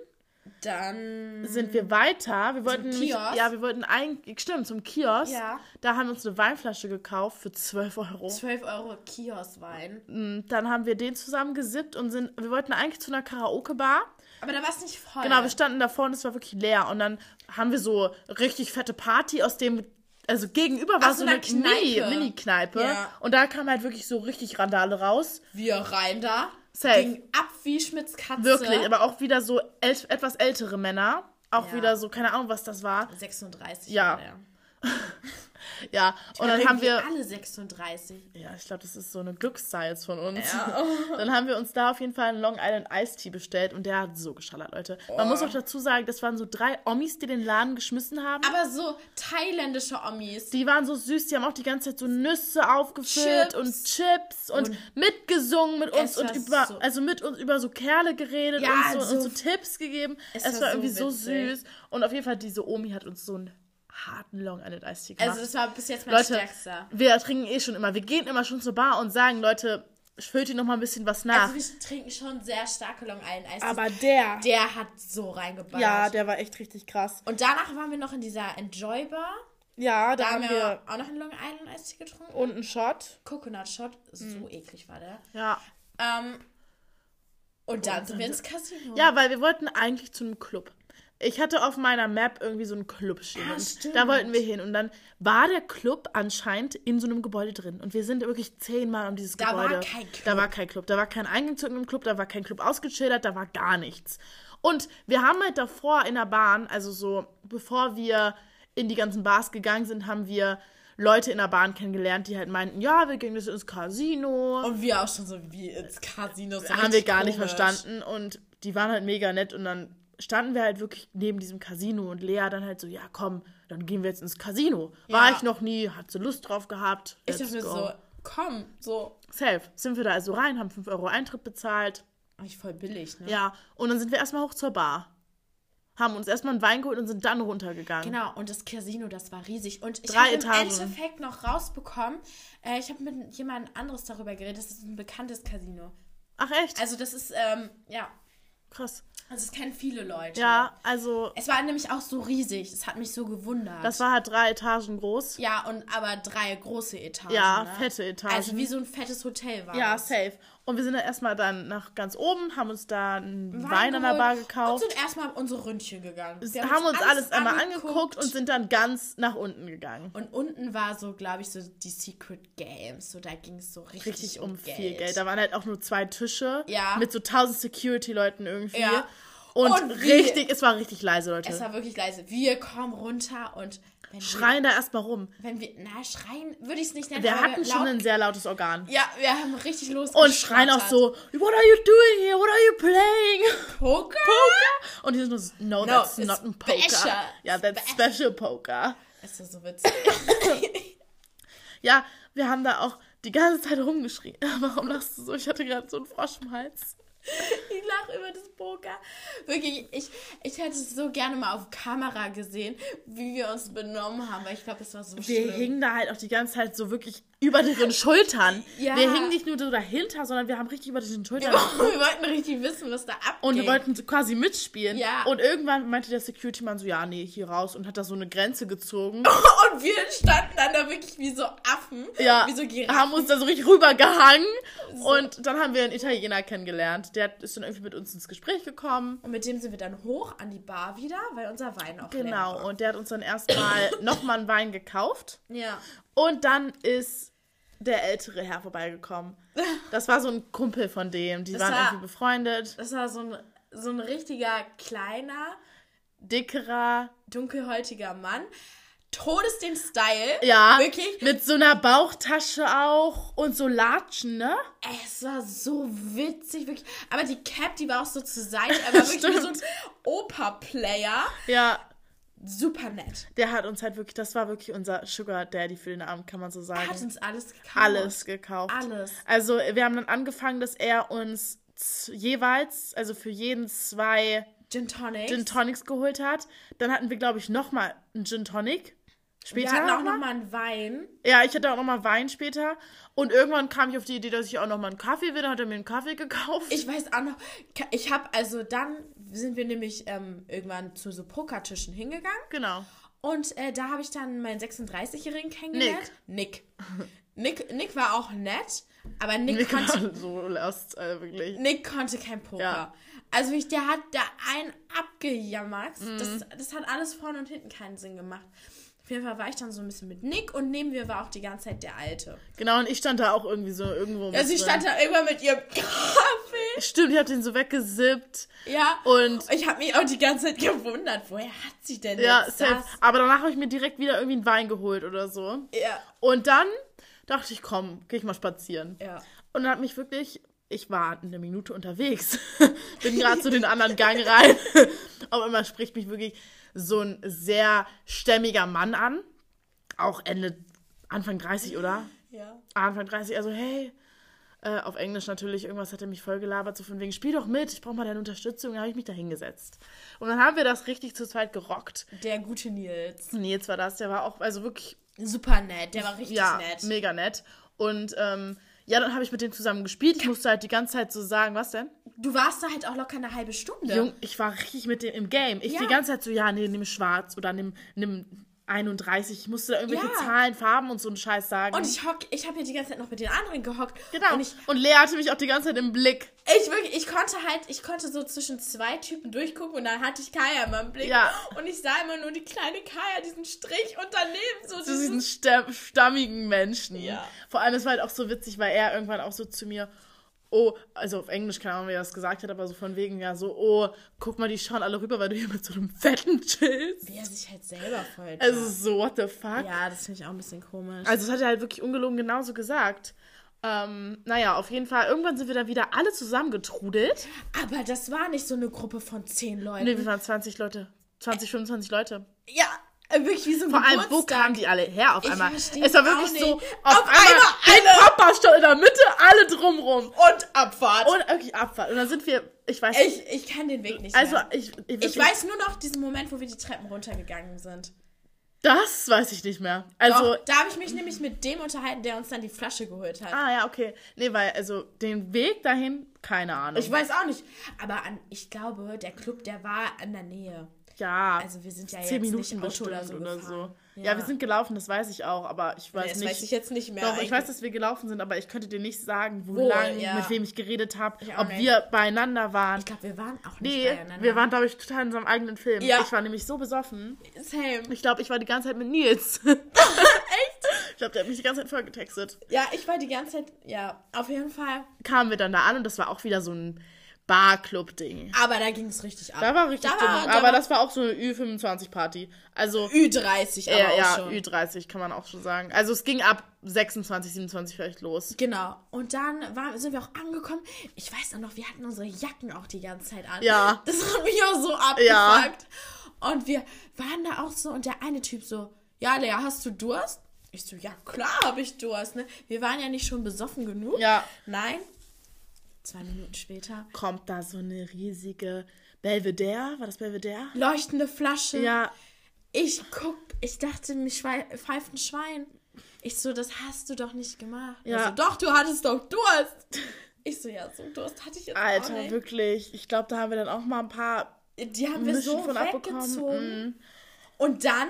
Dann Sind wir weiter. Wir wollten Kiosk? ja, wir wollten eigentlich, stimmt, zum Kiosk. Ja. Da haben wir uns eine Weinflasche gekauft für 12 Euro. 12 Euro Kioskwein. Und Dann haben wir den zusammen gesippt und sind, wir wollten eigentlich zu einer Karaoke-Bar. Aber da war es nicht voll. Genau, wir standen davor und es war wirklich leer. Und dann haben wir so richtig fette Party aus dem, also gegenüber war Aus so so eine einer Kneipe. Mini- Mini-Kneipe. Ja. Und da kam halt wirklich so richtig Randale raus. wir rein da. Safe. Ging ab wie Schmitz Katze. Wirklich, aber auch wieder so etwas ältere Männer. Auch Ja. wieder so, keine Ahnung, was das war. 36 Ja. war. Ja, und dann haben wir. alle 36. Ja, ich glaube, das ist so eine Glückszahl jetzt von uns. Ja. Dann haben wir uns da auf jeden Fall einen Long Island Ice Tea bestellt und der hat so geschallert, Leute. Man muss auch dazu sagen, das waren so drei Omis, die den Laden geschmissen haben. Aber so thailändische Omis. Die waren so süß, die haben auch die ganze Zeit so Nüsse aufgefüllt Chips. und Chips und, mitgesungen mit uns und über, so- also mit uns über so Kerle geredet Ja, und, so, und so- so Tipps gegeben. Es, Es war, war so irgendwie so witzig. süß. Und auf jeden Fall, diese Omi hat uns so einen harten Long Island Ice Tea gemacht. Also das war bis jetzt mein Leute, stärkster. wir trinken eh schon immer. Wir gehen immer schon zur Bar und sagen, Leute, füllt ihr noch mal ein bisschen was nach. Also wir trinken schon sehr starke Long Island Ice. Aber der, der hat so reingeballert. ja, der war echt richtig krass. Und danach waren wir noch in dieser Enjoy Bar. Ja, da Da haben wir auch noch einen Long Island Tea getrunken. und einen Shot. Coconut Shot. So eklig war der. Ja. Ähm, und dann sind wir ins Casino. Ja, weil wir wollten eigentlich zu einem Club. Ich hatte auf meiner Map irgendwie so einen Club stehen. Ja, da wollten wir hin. Und dann war der Club anscheinend in so einem Gebäude drin. Und wir sind wirklich zehnmal um dieses Da war Gebäude. kein Club. Da war kein Club. Da war kein Eingang zu irgendeinem Club. Da war kein Club ausgeschildert. Da war gar nichts. Und wir haben halt davor in der Bahn, also so bevor wir in die ganzen Bars gegangen sind, haben wir Leute in der Bahn kennengelernt, die halt meinten, ja, wir gehen jetzt ins Casino Und wir auch schon so wie ins Casino. Haben wir gar nicht komisch. verstanden und die waren halt mega nett und dann standen wir halt wirklich neben diesem Casino und Lea dann halt so, ja komm, dann gehen wir jetzt ins Casino. War Ja. ich noch nie, hat sie Lust drauf gehabt. Ich dachte mir so, komm, so. Safe. Sind wir da also rein, haben 5 Euro Eintritt bezahlt. Eigentlich voll billig, ne? Ja, und dann sind wir erstmal hoch zur Bar. Haben uns erstmal einen Wein geholt und sind dann runtergegangen. Genau, und das Casino, das war riesig. Und ich habe im. Endeffekt noch rausbekommen, äh, ich habe mit jemand anderes darüber geredet, das ist ein bekanntes Casino. Ach echt? Also das ist, ähm, ja, Krass. Also es kennen viele Leute. Ja, also Es war nämlich auch so riesig, es hat mich so gewundert. das war halt drei Etagen groß. ja, und aber drei große Etagen. Ja, ne? fette Etagen. Also wie so ein fettes Hotel war Ja, das. safe. Und wir sind dann erstmal dann nach ganz oben, haben uns da einen Wein Wein, an der Bar Und gekauft. sind erstmal unsere Ründchen gegangen. Wir haben uns alles einmal angeguckt und sind dann ganz nach unten gegangen. Und unten war so, glaube ich, so die Secret Games. So, da ging es so richtig, Richtig um Geld. viel Geld. Da waren halt auch nur zwei Tische Ja. mit so tausend Security-Leuten irgendwie. Ja. Und, Und richtig, es war richtig leise, Leute. Es war wirklich leise. Wir kommen runter und wenn Schreien da erstmal rum. wir, wenn wir, na, schreien würde ich es nicht nennen. Wir hatten schon laut, ein sehr lautes Organ. Ja, wir haben richtig los. Und schreien auch so, What are you doing here? What are you playing? Poker? Poker? Und die sind nur so, no, that's it's not a Poker. special. Ja, that's special Poker. Das ist so witzig. Ja, wir haben da auch die ganze Zeit rumgeschrien. Warum lachst du so? Ich hatte gerade so einen Frosch im Hals. ich lache über das Poker. Wirklich, ich, ich hätte es so gerne mal auf Kamera gesehen, wie wir uns benommen haben, weil ich glaube, es war so Wir schlimm. hingen da halt auch die ganze Zeit so wirklich über deren Schultern. Ja. Wir hingen nicht nur so dahinter, sondern wir haben richtig über diesen Schultern. wir wollten richtig wissen, was da abgeht. Und wir wollten so quasi mitspielen. Ja. Und irgendwann meinte der Security-Mann so, ja, nee, hier raus. Und hat da so eine Grenze gezogen. Und wir standen dann da wirklich wie so Affen. Ja, Wie so Giraffen. haben uns da so richtig rübergehangen. Und dann haben wir einen Italiener kennengelernt. Der ist dann irgendwie mit uns ins Gespräch gekommen. Und mit dem sind wir dann hoch an die Bar wieder, weil unser Wein auch Genau. Und der hat uns dann erstmal nochmal einen Wein gekauft. Ja. Und dann ist der ältere Herr vorbeigekommen. Das war so ein Kumpel von dem. Die Das waren war- irgendwie befreundet. Das war so ein, so ein richtiger kleiner, Dickerer. dunkelhäutiger Mann. Todes den Style. Ja, Wirklich. mit so einer Bauchtasche auch und so Latschen, ne? Es war so witzig, wirklich. Aber die Cap, die war auch so zur Seite. Er war wirklich wie so ein Stimmt. Oper-Player. Ja, Super nett. der hat uns halt wirklich, das war wirklich unser Sugar Daddy für den Abend, kann man so sagen. Er hat uns alles gekauft. alles gekauft. Alles. Also wir haben dann angefangen, dass er uns jeweils, also für jeden zwei Gin Tonics. Gin Tonics geholt hat. Dann hatten wir, glaube ich, nochmal einen Gin Tonic. Später. Wir hatten auch noch mal. nochmal einen Wein. Ja, ich hatte auch nochmal Wein später. Und irgendwann kam ich auf die Idee, dass ich auch nochmal einen Kaffee will. Dann hat er mir einen Kaffee gekauft. Ich weiß auch noch, ich habe, also dann sind wir nämlich ähm, irgendwann zu so Pokertischen hingegangen. genau. Und äh, da habe ich dann meinen 36-Jährigen kennengelernt. Nick. Nick. Nick war auch nett, aber Nick, Nick konnte, so last, also wirklich. Nick konnte kein Poker. Ja. Also wirklich, der hat da einen abgejammert. Mhm. Das, das hat alles vorne und hinten keinen Sinn gemacht. Auf jeden Fall war ich dann so ein bisschen mit Nick und neben mir war auch die ganze Zeit der Alte. Genau, und ich stand da auch irgendwie so irgendwo. Ja, mit sie drin. stand da irgendwann mit ihrem Kaffee. Stimmt, ich hab den so weggesippt. Ja. Und Ich habe mich auch die ganze Zeit gewundert, woher hat sie denn ja, jetzt safe. das? Aber danach habe ich mir direkt wieder irgendwie einen Wein geholt oder so. Ja. Und dann dachte ich, komm, geh ich mal spazieren. Ja. Und dann hat mich wirklich, ich war eine Minute unterwegs, bin gerade zu den anderen Gang rein. Auf einmal spricht mich wirklich so ein sehr stämmiger Mann an. Auch Ende, Anfang 30, oder? Ja. Anfang 30, also hey, äh, auf Englisch natürlich, irgendwas hat er mich voll gelabert, so von wegen, spiel doch mit, ich brauche mal deine Unterstützung. Da habe ich mich da hingesetzt. Und dann haben wir das richtig zu zweit gerockt. Der gute Nils. Nils war das, der war auch, also wirklich Super nett, der war richtig ja, nett. mega nett. Und ähm, ja, dann habe ich mit dem zusammen gespielt. Ich musste halt die ganze Zeit so sagen, was denn? Du warst da halt auch locker eine halbe Stunde. Jung, ich war richtig mit dem im Game. Ich Ja. die ganze Zeit so, ja, nee, nimm schwarz oder nimm, nimm 31. Ich musste da irgendwelche Ja. Zahlen, Farben und so einen Scheiß sagen. Und ich hock, ich habe ja die ganze Zeit noch mit den anderen gehockt. genau. Und Und, ich, Lea hatte mich auch die ganze Zeit im Blick. ich wirklich, ich konnte halt, ich konnte so zwischen zwei Typen durchgucken und dann hatte ich Kaya immer im Blick. Ja. Und ich sah immer nur die kleine Kaya, diesen Strich und daneben so Zu diesen stammigen Menschen. Ja. Vor allem, es war halt auch so witzig, weil er irgendwann auch so zu mir, oh, also auf Englisch, keine Ahnung, wie er das gesagt hat, aber so von wegen, ja, so, oh, guck mal, die schauen alle rüber, weil du hier mit so einem Fetten chillst. Wie er sich halt selber voll. Also so, what the fuck? ja, das finde ich auch ein bisschen komisch. Also das hat er halt wirklich ungelogen genauso gesagt. Ähm, naja, auf jeden Fall, irgendwann sind wir dann wieder alle zusammengetrudelt. Aber das war nicht so eine Gruppe von zehn Leuten. Ne, wir waren 20 Leute. 20, 25 Leute. Ja, wirklich wie so ein Vor allem, wo kamen die alle her auf einmal? Es war wirklich so, nicht. auf, Auf einmal, einmal. Papa stand in der Mitte, alle drumrum. Und Abfahrt. Und wirklich Abfahrt. Und dann sind wir, ich weiß ich, ich kann den Weg nicht also mehr. ich, ich, Ich weiß nur noch diesen Moment, wo wir die Treppen runtergegangen sind. Das weiß ich nicht mehr. Also, Doch, da habe ich mich nämlich mit dem unterhalten, der uns dann die Flasche geholt hat. ah ja, okay. Nee, weil, also den Weg dahin, keine Ahnung. Ich weiß auch nicht. Aber an, ich glaube, der Club, der war in der Nähe. Ja, Also wir sind ja zehn jetzt Minuten nicht Auto oder so. oder so. Ja. wir sind gelaufen, das weiß ich auch, aber ich weiß Nee, das nicht. weiß ich jetzt nicht mehr. Doch, ich weiß, dass wir gelaufen sind, aber ich könnte dir nicht sagen, wo, Wo, lang, ja. mit wem ich geredet habe, ob nicht. wir beieinander waren. Ich glaube, wir waren auch nicht nee, beieinander. wir waren, glaube ich, total in unserem eigenen Film. Ja. Ich war nämlich so besoffen. Same. Ich glaube, ich war die ganze Zeit mit Nils. Echt? Ich glaube, der hat mich die ganze Zeit voll getextet. Ja, ich war die ganze Zeit, ja, auf jeden Fall. Kamen wir dann da an und das war auch wieder so ein Barclub-Ding. Aber da ging es richtig ab. Da war richtig da war, da Aber war das war auch so eine Ü25-Party. Also, Ü30 aber ja, auch ja, schon. Ü30 kann man auch schon sagen. Also, es ging ab 26, 27 vielleicht los. Genau. Und dann war, sind wir auch angekommen. Ich weiß auch noch, wir hatten unsere Jacken auch die ganze Zeit an. Ja. Das hat mich auch so Ja. abgefuckt. Und wir waren da auch so und der eine Typ so, ja, Lea, hast du Durst? Ich so, ja, klar habe ich Durst, ne? Wir waren ja nicht schon besoffen genug. Ja. Nein. Zwei Minuten später. Kommt da so eine riesige Belvedere? War das Belvedere? Leuchtende Flasche. Ja, Ich guck, ich dachte, mich pfeift ein Schwein. Ich so, das hast du doch nicht gemacht. Ja. Er so, doch, du hattest doch Durst. Ich so, ja, so Durst hatte ich jetzt auch Alter, nicht. wirklich. Ich glaube, da haben wir dann auch mal ein paar Die haben wir Mischen so von weggezogen. Mhm. Und dann,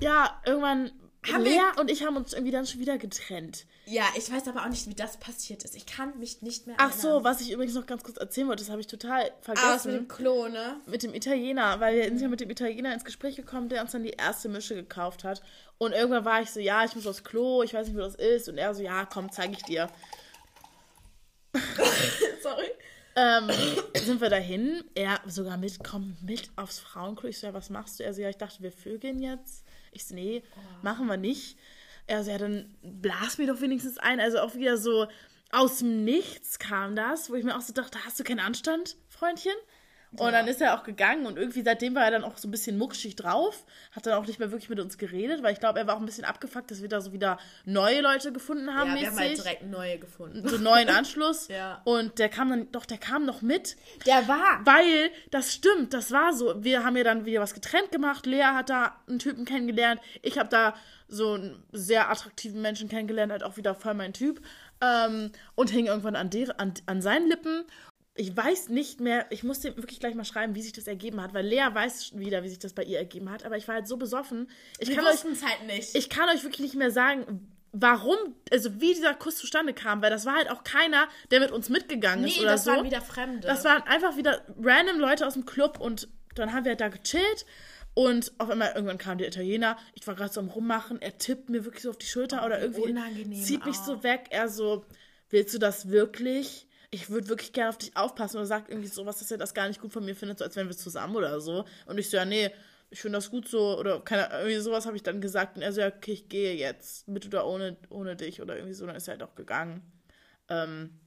Ja, irgendwann. Haben Lea wir- und ich haben uns irgendwie dann schon wieder getrennt. ja, ich weiß aber auch nicht, wie das passiert ist. Ich kann mich nicht mehr Ach so, was ich übrigens noch ganz kurz erzählen wollte, das habe ich total Ah, was mit vergessen. dem Klo, ne? mit dem Italiener, weil wir sind ja mit dem Italiener ins Gespräch gekommen, der uns dann die erste Mische gekauft hat. Und irgendwann war ich so, ja, ich muss aufs Klo, ich weiß nicht, wo das ist. Und er so, ja, komm, zeige ich dir. Sorry. Ähm, sind wir dahin. Er sogar mit, komm mit aufs Frauenklo. Ich so, ja, was machst du? Er so, ja, ich dachte, wir vögeln jetzt. Ich so, nee, machen wir nicht. Er so, ja, dann blas mir doch wenigstens ein. Also auch wieder so aus dem Nichts kam das, wo ich mir auch so dachte, hast du keinen Anstand, Freundchen? Und dann ist er auch gegangen und irgendwie seitdem war er dann auch so ein bisschen muckschig drauf, hat dann auch nicht mehr wirklich mit uns geredet, weil ich glaube, er war auch ein bisschen abgefuckt, dass wir da so wieder neue Leute gefunden haben. Ja, wir haben halt mäßig. direkt neue gefunden. so einen neuen Anschluss. Ja. Und der kam dann, doch, der kam noch mit. Der war. Weil, das stimmt, das war so. Wir haben ja dann wieder was getrennt gemacht. Lea hat da einen Typen kennengelernt. Ich habe da so einen sehr attraktiven Menschen kennengelernt, halt auch wieder voll mein Typ. Ähm, und hing irgendwann an, der, an, an seinen Lippen. Ich weiß nicht mehr, ich musste ihm wirklich gleich mal schreiben, wie sich das ergeben hat, weil Lea weiß wieder, wie sich das bei ihr ergeben hat, aber ich war halt so besoffen. Ich Wir kann euch halt nicht. ich kann euch wirklich nicht mehr sagen, warum, also wie dieser Kuss zustande kam, weil das war halt auch keiner, der mit uns mitgegangen ist nee, oder das so. waren wieder Fremde. Das waren einfach wieder random Leute aus dem Club und dann haben wir da gechillt und auf einmal irgendwann kam der Italiener. Ich war gerade so am Rummachen, er tippt mir wirklich so auf die Schulter oder irgendwie zieht mich auch. so weg. Er so, willst du das wirklich? Ich würde wirklich gerne auf dich aufpassen oder sagt irgendwie sowas, dass er das gar nicht gut von mir findet, so als wären wir zusammen oder so. Und ich so, ja, nee, ich finde das gut so oder keine irgendwie sowas habe ich dann gesagt und er so, ja, okay, ich gehe jetzt, mit oder ohne, ohne dich oder irgendwie so, dann ist er halt auch gegangen. Ähm,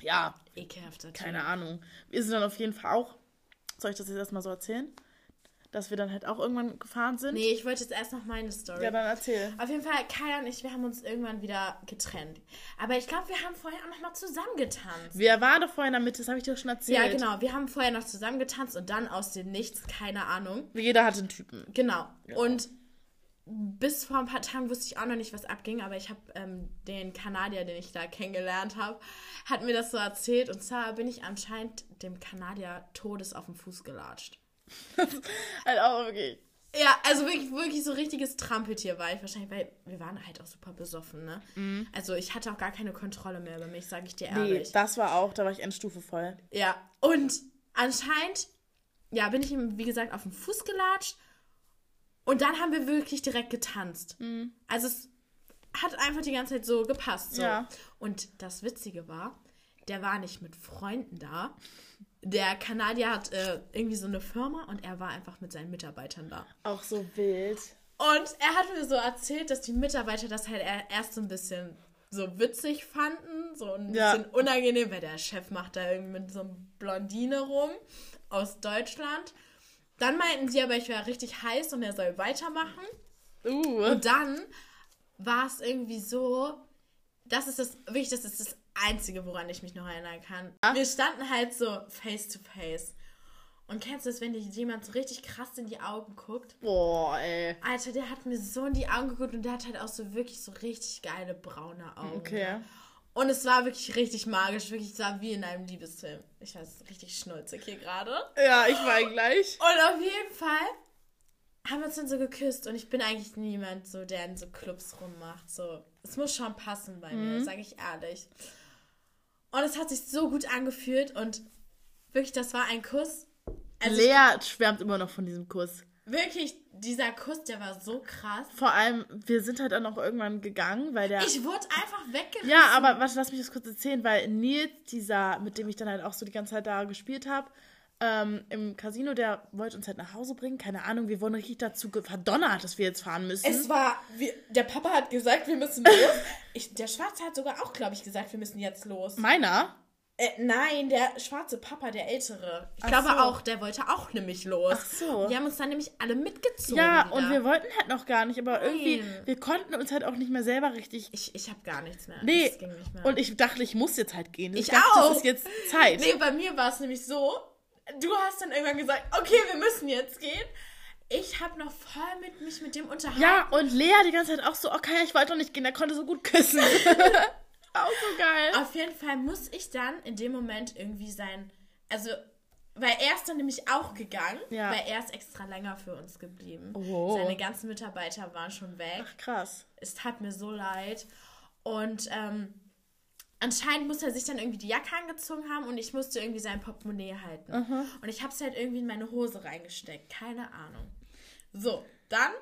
ja, Ekelhafter Typ. keine Ahnung. Wir sind dann auf jeden Fall auch, soll ich das jetzt erstmal so erzählen? Dass wir dann halt auch irgendwann gefahren sind? Nee, ich wollte jetzt erst noch meine Story. Ja, dann erzähl. Auf jeden Fall, Kai und ich, wir haben uns irgendwann wieder getrennt. Aber ich glaube, wir haben vorher auch noch mal zusammen getanzt. Wir waren doch der Mitte, das habe ich dir schon erzählt. Ja, genau. Wir haben vorher noch zusammen getanzt und dann aus dem Nichts, keine Ahnung. Jeder hatte einen Typen. Genau. Und bis vor ein paar Tagen wusste ich auch noch nicht, was abging, aber ich habe ähm, den Kanadier, den ich da kennengelernt habe, hat mir das so erzählt. Und zwar bin ich anscheinend dem Kanadier Todes auf den Fuß gelatscht. Halt auch wirklich. Ja, also wirklich, wirklich so richtiges Trampeltier war ich wahrscheinlich, weil wir waren halt auch super besoffen, ne? Also ich hatte auch gar keine Kontrolle mehr über mich, sage ich dir Nee, ehrlich. das war auch, da war ich Endstufe voll. Ja, und anscheinend, ja, bin ich ihm, wie gesagt, auf den Fuß gelatscht und dann haben wir wirklich direkt getanzt. Mhm. Also es hat einfach die ganze Zeit so gepasst. So. Ja. Und das Witzige war, der war nicht mit Freunden da. Der Kanadier hat äh, irgendwie so eine Firma und er war einfach mit seinen Mitarbeitern da. Auch so wild. Und er hat mir so erzählt, dass die Mitarbeiter das halt er- erst so ein bisschen so witzig fanden, so ein Ja. bisschen unangenehm, weil der Chef macht da irgendwie mit so einem Blondine rum aus Deutschland. Dann meinten sie aber, ich wäre richtig heiß und er soll weitermachen. Uh. Und dann war es irgendwie so, das ist das, wirklich, das ist das Einzige, woran ich mich noch erinnern kann. Wir standen halt so face to face. Und kennst du das, wenn dir jemand so richtig krass in die Augen guckt? Boah, ey. Alter, der hat mir so in die Augen geguckt und der hat halt auch so wirklich so richtig geile braune Augen. Okay. Und es war wirklich richtig magisch, wirklich, es war wie in einem Liebesfilm. Ich weiß, richtig schnulzig hier gerade. Ja, ich war gleich. Und auf jeden Fall haben wir uns dann so geküsst und ich bin eigentlich niemand so, der in so Clubs rummacht. So, es muss schon passen bei mir, sage ich ehrlich. Und es hat sich so gut angefühlt und wirklich, das war ein Kuss. Also Lea schwärmt immer noch von diesem Kuss. wirklich, dieser Kuss, der war so krass. Vor allem, wir sind halt dann auch irgendwann gegangen, weil der. Ich wurde einfach weggerissen. ja, aber warte, lass mich das kurz erzählen, weil Nils, dieser, mit dem ich dann halt auch so die ganze Zeit da gespielt habe, ähm, im Casino, der wollte uns halt nach Hause bringen. Keine Ahnung, wir wurden richtig dazu verdonnert, dass wir jetzt fahren müssen. Es war, wir, der Papa hat gesagt, wir müssen los. Ich, der Schwarze hat sogar auch, glaube ich, gesagt, wir müssen jetzt los. Meiner? Äh, nein, der schwarze Papa, der ältere. Ich Ach glaube so. auch, der wollte auch nämlich los. Ach so. Die haben uns dann nämlich alle mitgezogen. Ja, wieder. und wir wollten halt noch gar nicht, aber irgendwie, Nein. wir konnten uns halt auch nicht mehr selber richtig. Ich, ich habe gar nichts mehr. Nee, ging nicht mehr. und ich dachte, ich muss jetzt halt gehen. Ich dachte, auch. Das ist jetzt Zeit. nee, bei mir war es nämlich so, du hast dann irgendwann gesagt, okay, wir müssen jetzt gehen. Ich habe noch voll mit mich mit dem unterhalten. Ja, und Lea die ganze Zeit auch so, okay, ich wollte doch nicht gehen, der konnte so gut küssen. auch so geil. Auf jeden Fall muss ich dann in dem Moment irgendwie sein, also, weil er ist dann nämlich auch gegangen, Ja. weil er ist extra länger für uns geblieben. Oh. Seine ganzen Mitarbeiter waren schon weg. Ach, krass. Es tat mir so leid. Und ähm, anscheinend muss er sich dann irgendwie die Jacke angezogen haben und ich musste irgendwie sein Portemonnaie halten. Und ich habe es halt irgendwie in meine Hose reingesteckt. Keine Ahnung. So, dann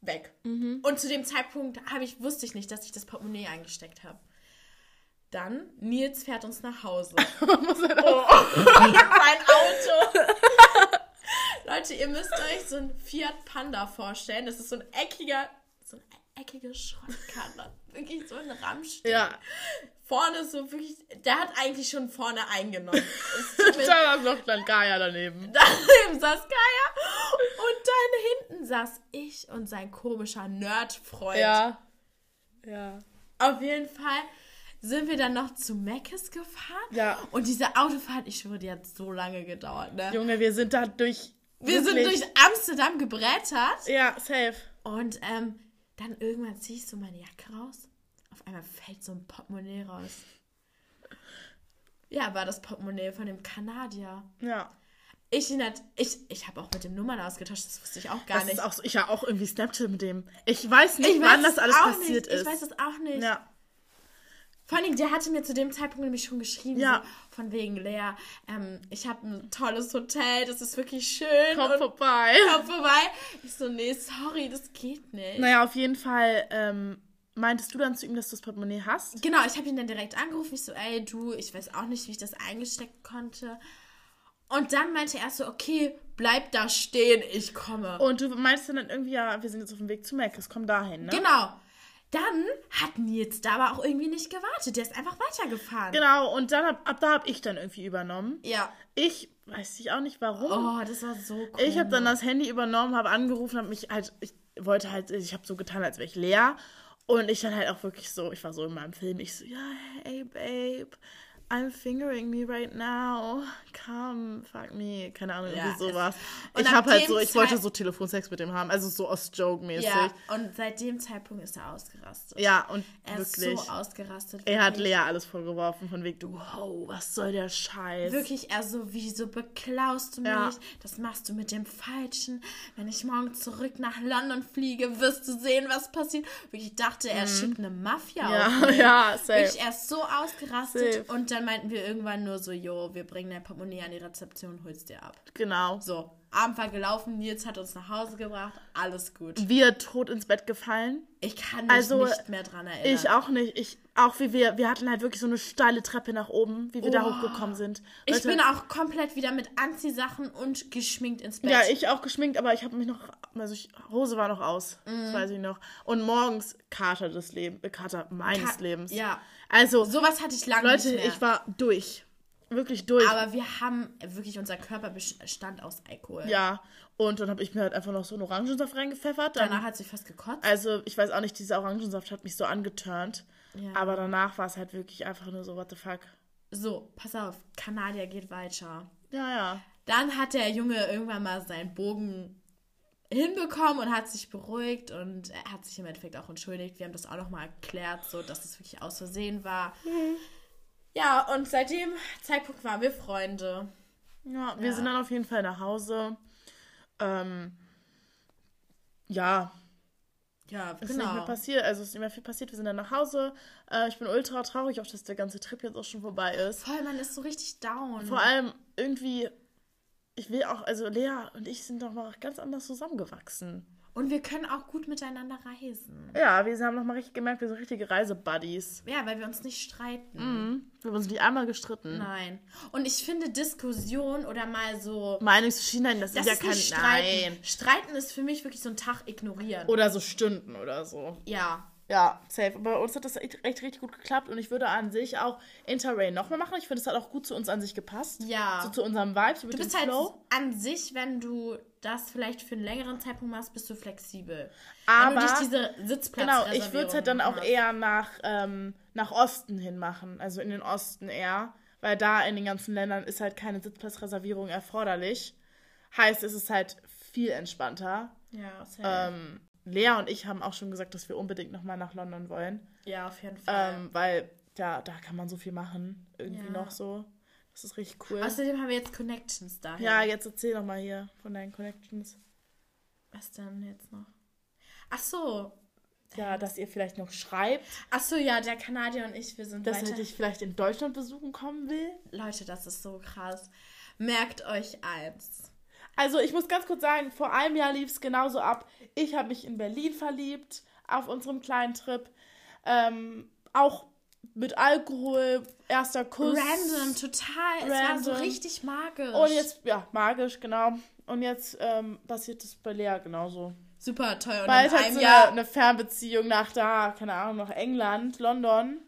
weg. Und zu dem Zeitpunkt habe ich, wusste ich nicht, dass ich das Portemonnaie eingesteckt habe. Dann, Nils fährt uns nach Hause. Muss halt Oh, mein Auto. Leute, ihr müsst euch so ein Fiat Panda vorstellen. Das ist so ein eckiger, so eine eckige Schrottkarre. wirklich so ein Ramstein. Ja. Vorne so wirklich, der hat eigentlich schon vorne eingenommen. Da war noch dann Gaia daneben. Daneben saß Kaya und dann hinten saß ich und sein komischer Nerdfreund. Ja. Ja. Auf jeden Fall sind wir dann noch zu Meckes gefahren. Ja. Und diese Autofahrt, ich schwöre, die hat so lange gedauert, ne? Junge, wir sind da durch. wir sind wirklich- durch Amsterdam gebrettert. Ja, safe. Und ähm, dann irgendwann ziehe ich so meine Jacke raus. Auf einmal fällt so ein Portemonnaie raus. Ja, war das Portemonnaie von dem Kanadier. Ja. Ich, ich, ich habe auch mit dem Nummern ausgetauscht, das wusste ich auch gar Das nicht. ist auch so, ich habe auch irgendwie Snapchat mit dem. Ich weiß nicht, ich wann weiß das es alles passiert nicht. ist. Ich weiß es auch nicht. Ja. Vor allem, der hatte mir zu dem Zeitpunkt nämlich schon geschrieben, Ja. so, von wegen Lea, ähm, ich habe ein tolles Hotel, das ist wirklich schön. Komm vorbei. komm vorbei. Ich so, nee, sorry, das geht nicht. Naja, auf jeden Fall ähm, meintest du dann zu ihm, dass du das Portemonnaie hast? Genau, ich habe ihn dann direkt angerufen. Ich so, ey, du, ich weiß auch nicht, wie ich das eingesteckt konnte. Und dann meinte er so, okay, bleib da stehen, ich komme. Und du meinst dann irgendwie, ja, wir sind jetzt auf dem Weg zu Mac, es kommt dahin, ne? Genau. Dann hat Nils da aber auch irgendwie nicht gewartet. Der ist einfach weitergefahren. Genau, und dann ab, ab da habe ich dann irgendwie übernommen. Ja. Ich weiß ich auch nicht warum. Oh, das war so cool. Ich habe dann das Handy übernommen, habe angerufen, habe mich halt, ich wollte halt, ich habe so getan, als wäre ich leer. Und ich dann halt auch wirklich so, ich war so in meinem Film, ich so, ja, hey, babe, I'm fingering me right now. Come, fuck me. Keine Ahnung, Ja, irgendwie sowas. Ich ab habe halt so, ich wollte so Telefonsex mit dem haben, also so aus Joke-mäßig. Ja, und seit dem Zeitpunkt ist er ausgerastet. Ja, und Er ist wirklich. so ausgerastet. er hat. Lea alles vorgeworfen, von wegen, du, wow, was soll der Scheiß? Wirklich, er so, wieso beklaust du mich? Ja. Das machst du mit dem Falschen. Wenn ich morgen zurück nach London fliege, wirst du sehen, was passiert. Wirklich, ich dachte, er schickt eine Mafia Mhm. Ja, auf mich. ja, safe. Wirklich, er ist so ausgerastet. Safe. Und dann meinten wir irgendwann nur so, jo, wir bringen dein Portemonnaie an die Rezeption, holst dir ab. Genau. So, Abend war gelaufen, Nils hat uns nach Hause gebracht, alles gut. Wir tot ins Bett gefallen. Ich kann mich Also, nicht mehr dran erinnern. Ich auch nicht. Ich, auch wie wir, wir hatten halt wirklich so eine steile Treppe nach oben, wie wir da Oh. hochgekommen sind. Ich Leute, bin auch komplett wieder mit Anziehsachen und geschminkt ins Bett. Ja, ich auch geschminkt, aber ich habe mich noch, also ich, Hose war noch aus, Mhm. das weiß ich noch. Und morgens Kater des Lebens, äh, Kater meines Ka- Lebens. ja. Also, Sowas hatte ich lange Leute, nicht mehr. ich war durch. Wirklich durch. Aber wir haben wirklich, unser Körper bestand aus Alkohol. ja, und dann habe ich mir halt einfach noch so einen Orangensaft reingepfeffert. Dann, Danach hat sich fast gekotzt. also, ich weiß auch nicht, dieser Orangensaft hat mich so angeturnt. Ja. Aber danach war es halt wirklich einfach nur so, what the fuck. So, pass auf, Kanadier geht weiter. Ja, ja. Dann hat der Junge irgendwann mal seinen Bogen hinbekommen und hat sich beruhigt und er hat sich im Endeffekt auch entschuldigt. Wir haben das auch nochmal erklärt, so dass es wirklich aus Versehen war. Ja, und seit dem Zeitpunkt waren wir Freunde. Ja, wir Ja. sind dann auf jeden Fall nach Hause. Ähm, ja, Ja, ist nicht mehr genau. passiert, also ist nicht mehr viel passiert. Wir sind dann nach Hause. Äh, ich bin ultra traurig, auch dass der ganze Trip jetzt auch schon vorbei ist. Voll, man ist so richtig down. Vor allem irgendwie, ich will auch, also Lea und ich sind doch mal ganz anders zusammengewachsen. Und wir können auch gut miteinander reisen. Ja, wir haben noch mal richtig gemerkt, wir sind richtige Reisebuddies. Ja, weil wir uns nicht streiten. Mhm. Wir haben uns nicht einmal gestritten. Nein. Und ich finde Diskussion oder mal so. Meinungsverschiedenheiten, das, Das ist ja kein nicht Streiten. Nein. Streiten ist für mich wirklich so ein Tag ignorieren. Oder so Stunden oder so. ja. Ja, safe. Bei uns hat das echt, echt richtig gut geklappt und ich würde an sich auch Interrail nochmal machen. Ich finde, es hat auch gut zu uns an sich gepasst. Ja. So zu unserem Vibe, so Du bist halt Flow. an sich, wenn du das vielleicht für einen längeren Zeitpunkt machst, bist du flexibel. Aber- Genau, ich würde es halt dann auch hast. eher nach, ähm, nach Osten hin machen. Also in den Osten eher. Weil da in den ganzen Ländern ist halt keine Sitzplatzreservierung erforderlich. Heißt, es ist halt viel entspannter. Ja, safe. Ähm, Lea und ich haben auch schon gesagt, dass wir unbedingt nochmal nach London wollen. ja, auf jeden Fall. Ähm, weil ja, da kann man so viel machen. Irgendwie Ja. noch so. Das ist richtig cool. Außerdem haben wir jetzt Connections daher. ja, jetzt erzähl doch mal hier von deinen Connections. Was denn jetzt noch? Ach so. Ja, dass ihr vielleicht noch schreibt, Ach so, ja, der Kanadier und ich, wir sind dass weiter. er dich vielleicht in Deutschland besuchen kommen will. Leute, das ist so krass. Merkt euch eins. Also ich muss ganz kurz sagen, vor einem Jahr lief es genauso ab. Ich habe mich in Berlin verliebt auf unserem kleinen Trip. Ähm, auch mit Alkohol, erster Kuss. Random, total. Es war so Random. richtig magisch. Und jetzt, ja, magisch, genau. Und jetzt ähm, passiert es bei Lea genauso. Super toll. Und Bald in hat einem sie Jahr. eine, eine Fernbeziehung nach da, keine Ahnung, nach England, London.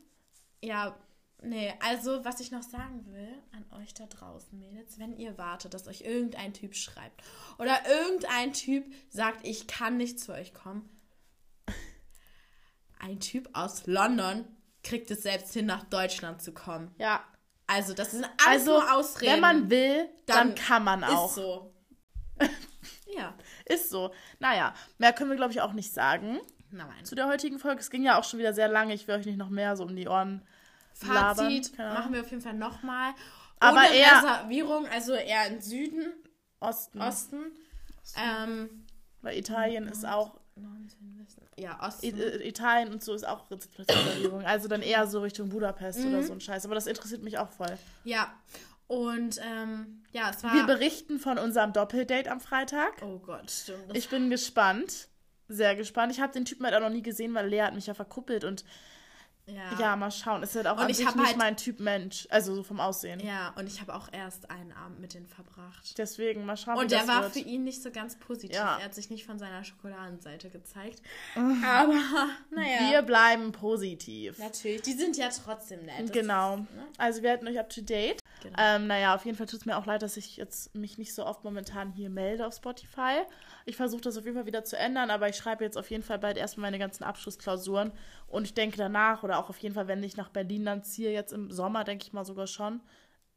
Ja, nee, also was ich noch sagen will an euch da draußen, Mädels, wenn ihr wartet, dass euch irgendein Typ schreibt oder irgendein Typ sagt, ich kann nicht zu euch kommen. Ein Typ aus London kriegt es selbst hin, nach Deutschland zu kommen. Ja. Also, das sind alles Also, nur Ausreden. wenn man will, dann, Dann kann man auch. Ist so. ja. Ist so. Naja, mehr können wir, glaube ich, auch nicht sagen Nein. zu der heutigen Folge. Es ging ja auch schon wieder sehr lange. Ich will euch nicht noch mehr so um die Ohren labern. Fazit Keine Ahnung. machen wir auf jeden Fall nochmal. Aber Ohne eher- Reservierung, also eher im Süden, Osten. Osten. Ähm, Weil Italien ist auch. Ja, I Osten. äh, Italien und so ist auch Reservierung. Also dann eher so Richtung Budapest Mhm. oder so ein Scheiß. Aber das interessiert mich auch voll. Ja. Und ähm, ja, es war. Wir berichten von unserem Doppeldate am Freitag. oh Gott, stimmt. Ich bin gespannt. Sehr gespannt. Ich habe den Typen halt auch noch nie gesehen, weil Lea hat mich ja verkuppelt und ja. ja, mal schauen. Ist halt auch Und ich nicht halt- mein Typ Mensch. Also so vom Aussehen. Ja, und ich habe auch erst einen Abend mit denen verbracht. Deswegen mal schauen, Und der war wird. für ihn nicht so ganz positiv. Ja. Er hat sich nicht von seiner Schokoladenseite gezeigt. Aber, naja. Wir bleiben positiv. Natürlich. Die sind ja trotzdem nett. Das Genau. Ist, ne? Also wir halten euch up to date. Genau. Ähm, naja, auf jeden Fall tut es mir auch leid, dass ich jetzt mich nicht so oft momentan hier melde auf Spotify. Ich versuche das auf jeden Fall wieder zu ändern, aber ich schreibe jetzt auf jeden Fall bald erstmal meine ganzen Abschlussklausuren. Und ich denke danach oder auch auf jeden Fall, wenn ich nach Berlin dann ziehe, jetzt im Sommer, denke ich mal sogar schon,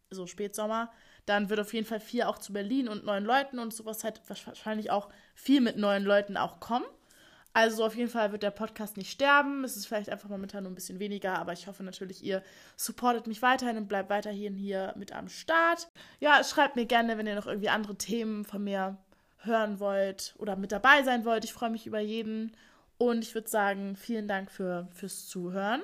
so Spätsommer, dann wird auf jeden Fall viel auch zu Berlin und neuen Leuten und sowas halt wahrscheinlich auch viel mit neuen Leuten auch kommen. Also auf jeden Fall wird der Podcast nicht sterben. Es ist vielleicht einfach momentan nur ein bisschen weniger, aber ich hoffe natürlich, ihr supportet mich weiterhin und bleibt weiterhin hier mit am Start. Ja, schreibt mir gerne, wenn ihr noch irgendwie andere Themen von mir hören wollt oder mit dabei sein wollt. Ich freue mich über jeden. Und ich würde sagen, vielen Dank für, fürs Zuhören.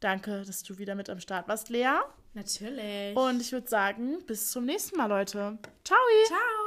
Danke, dass du wieder mit am Start warst, Lea. Natürlich. Und ich würde sagen, bis zum nächsten Mal, Leute. Ciao! Ciao.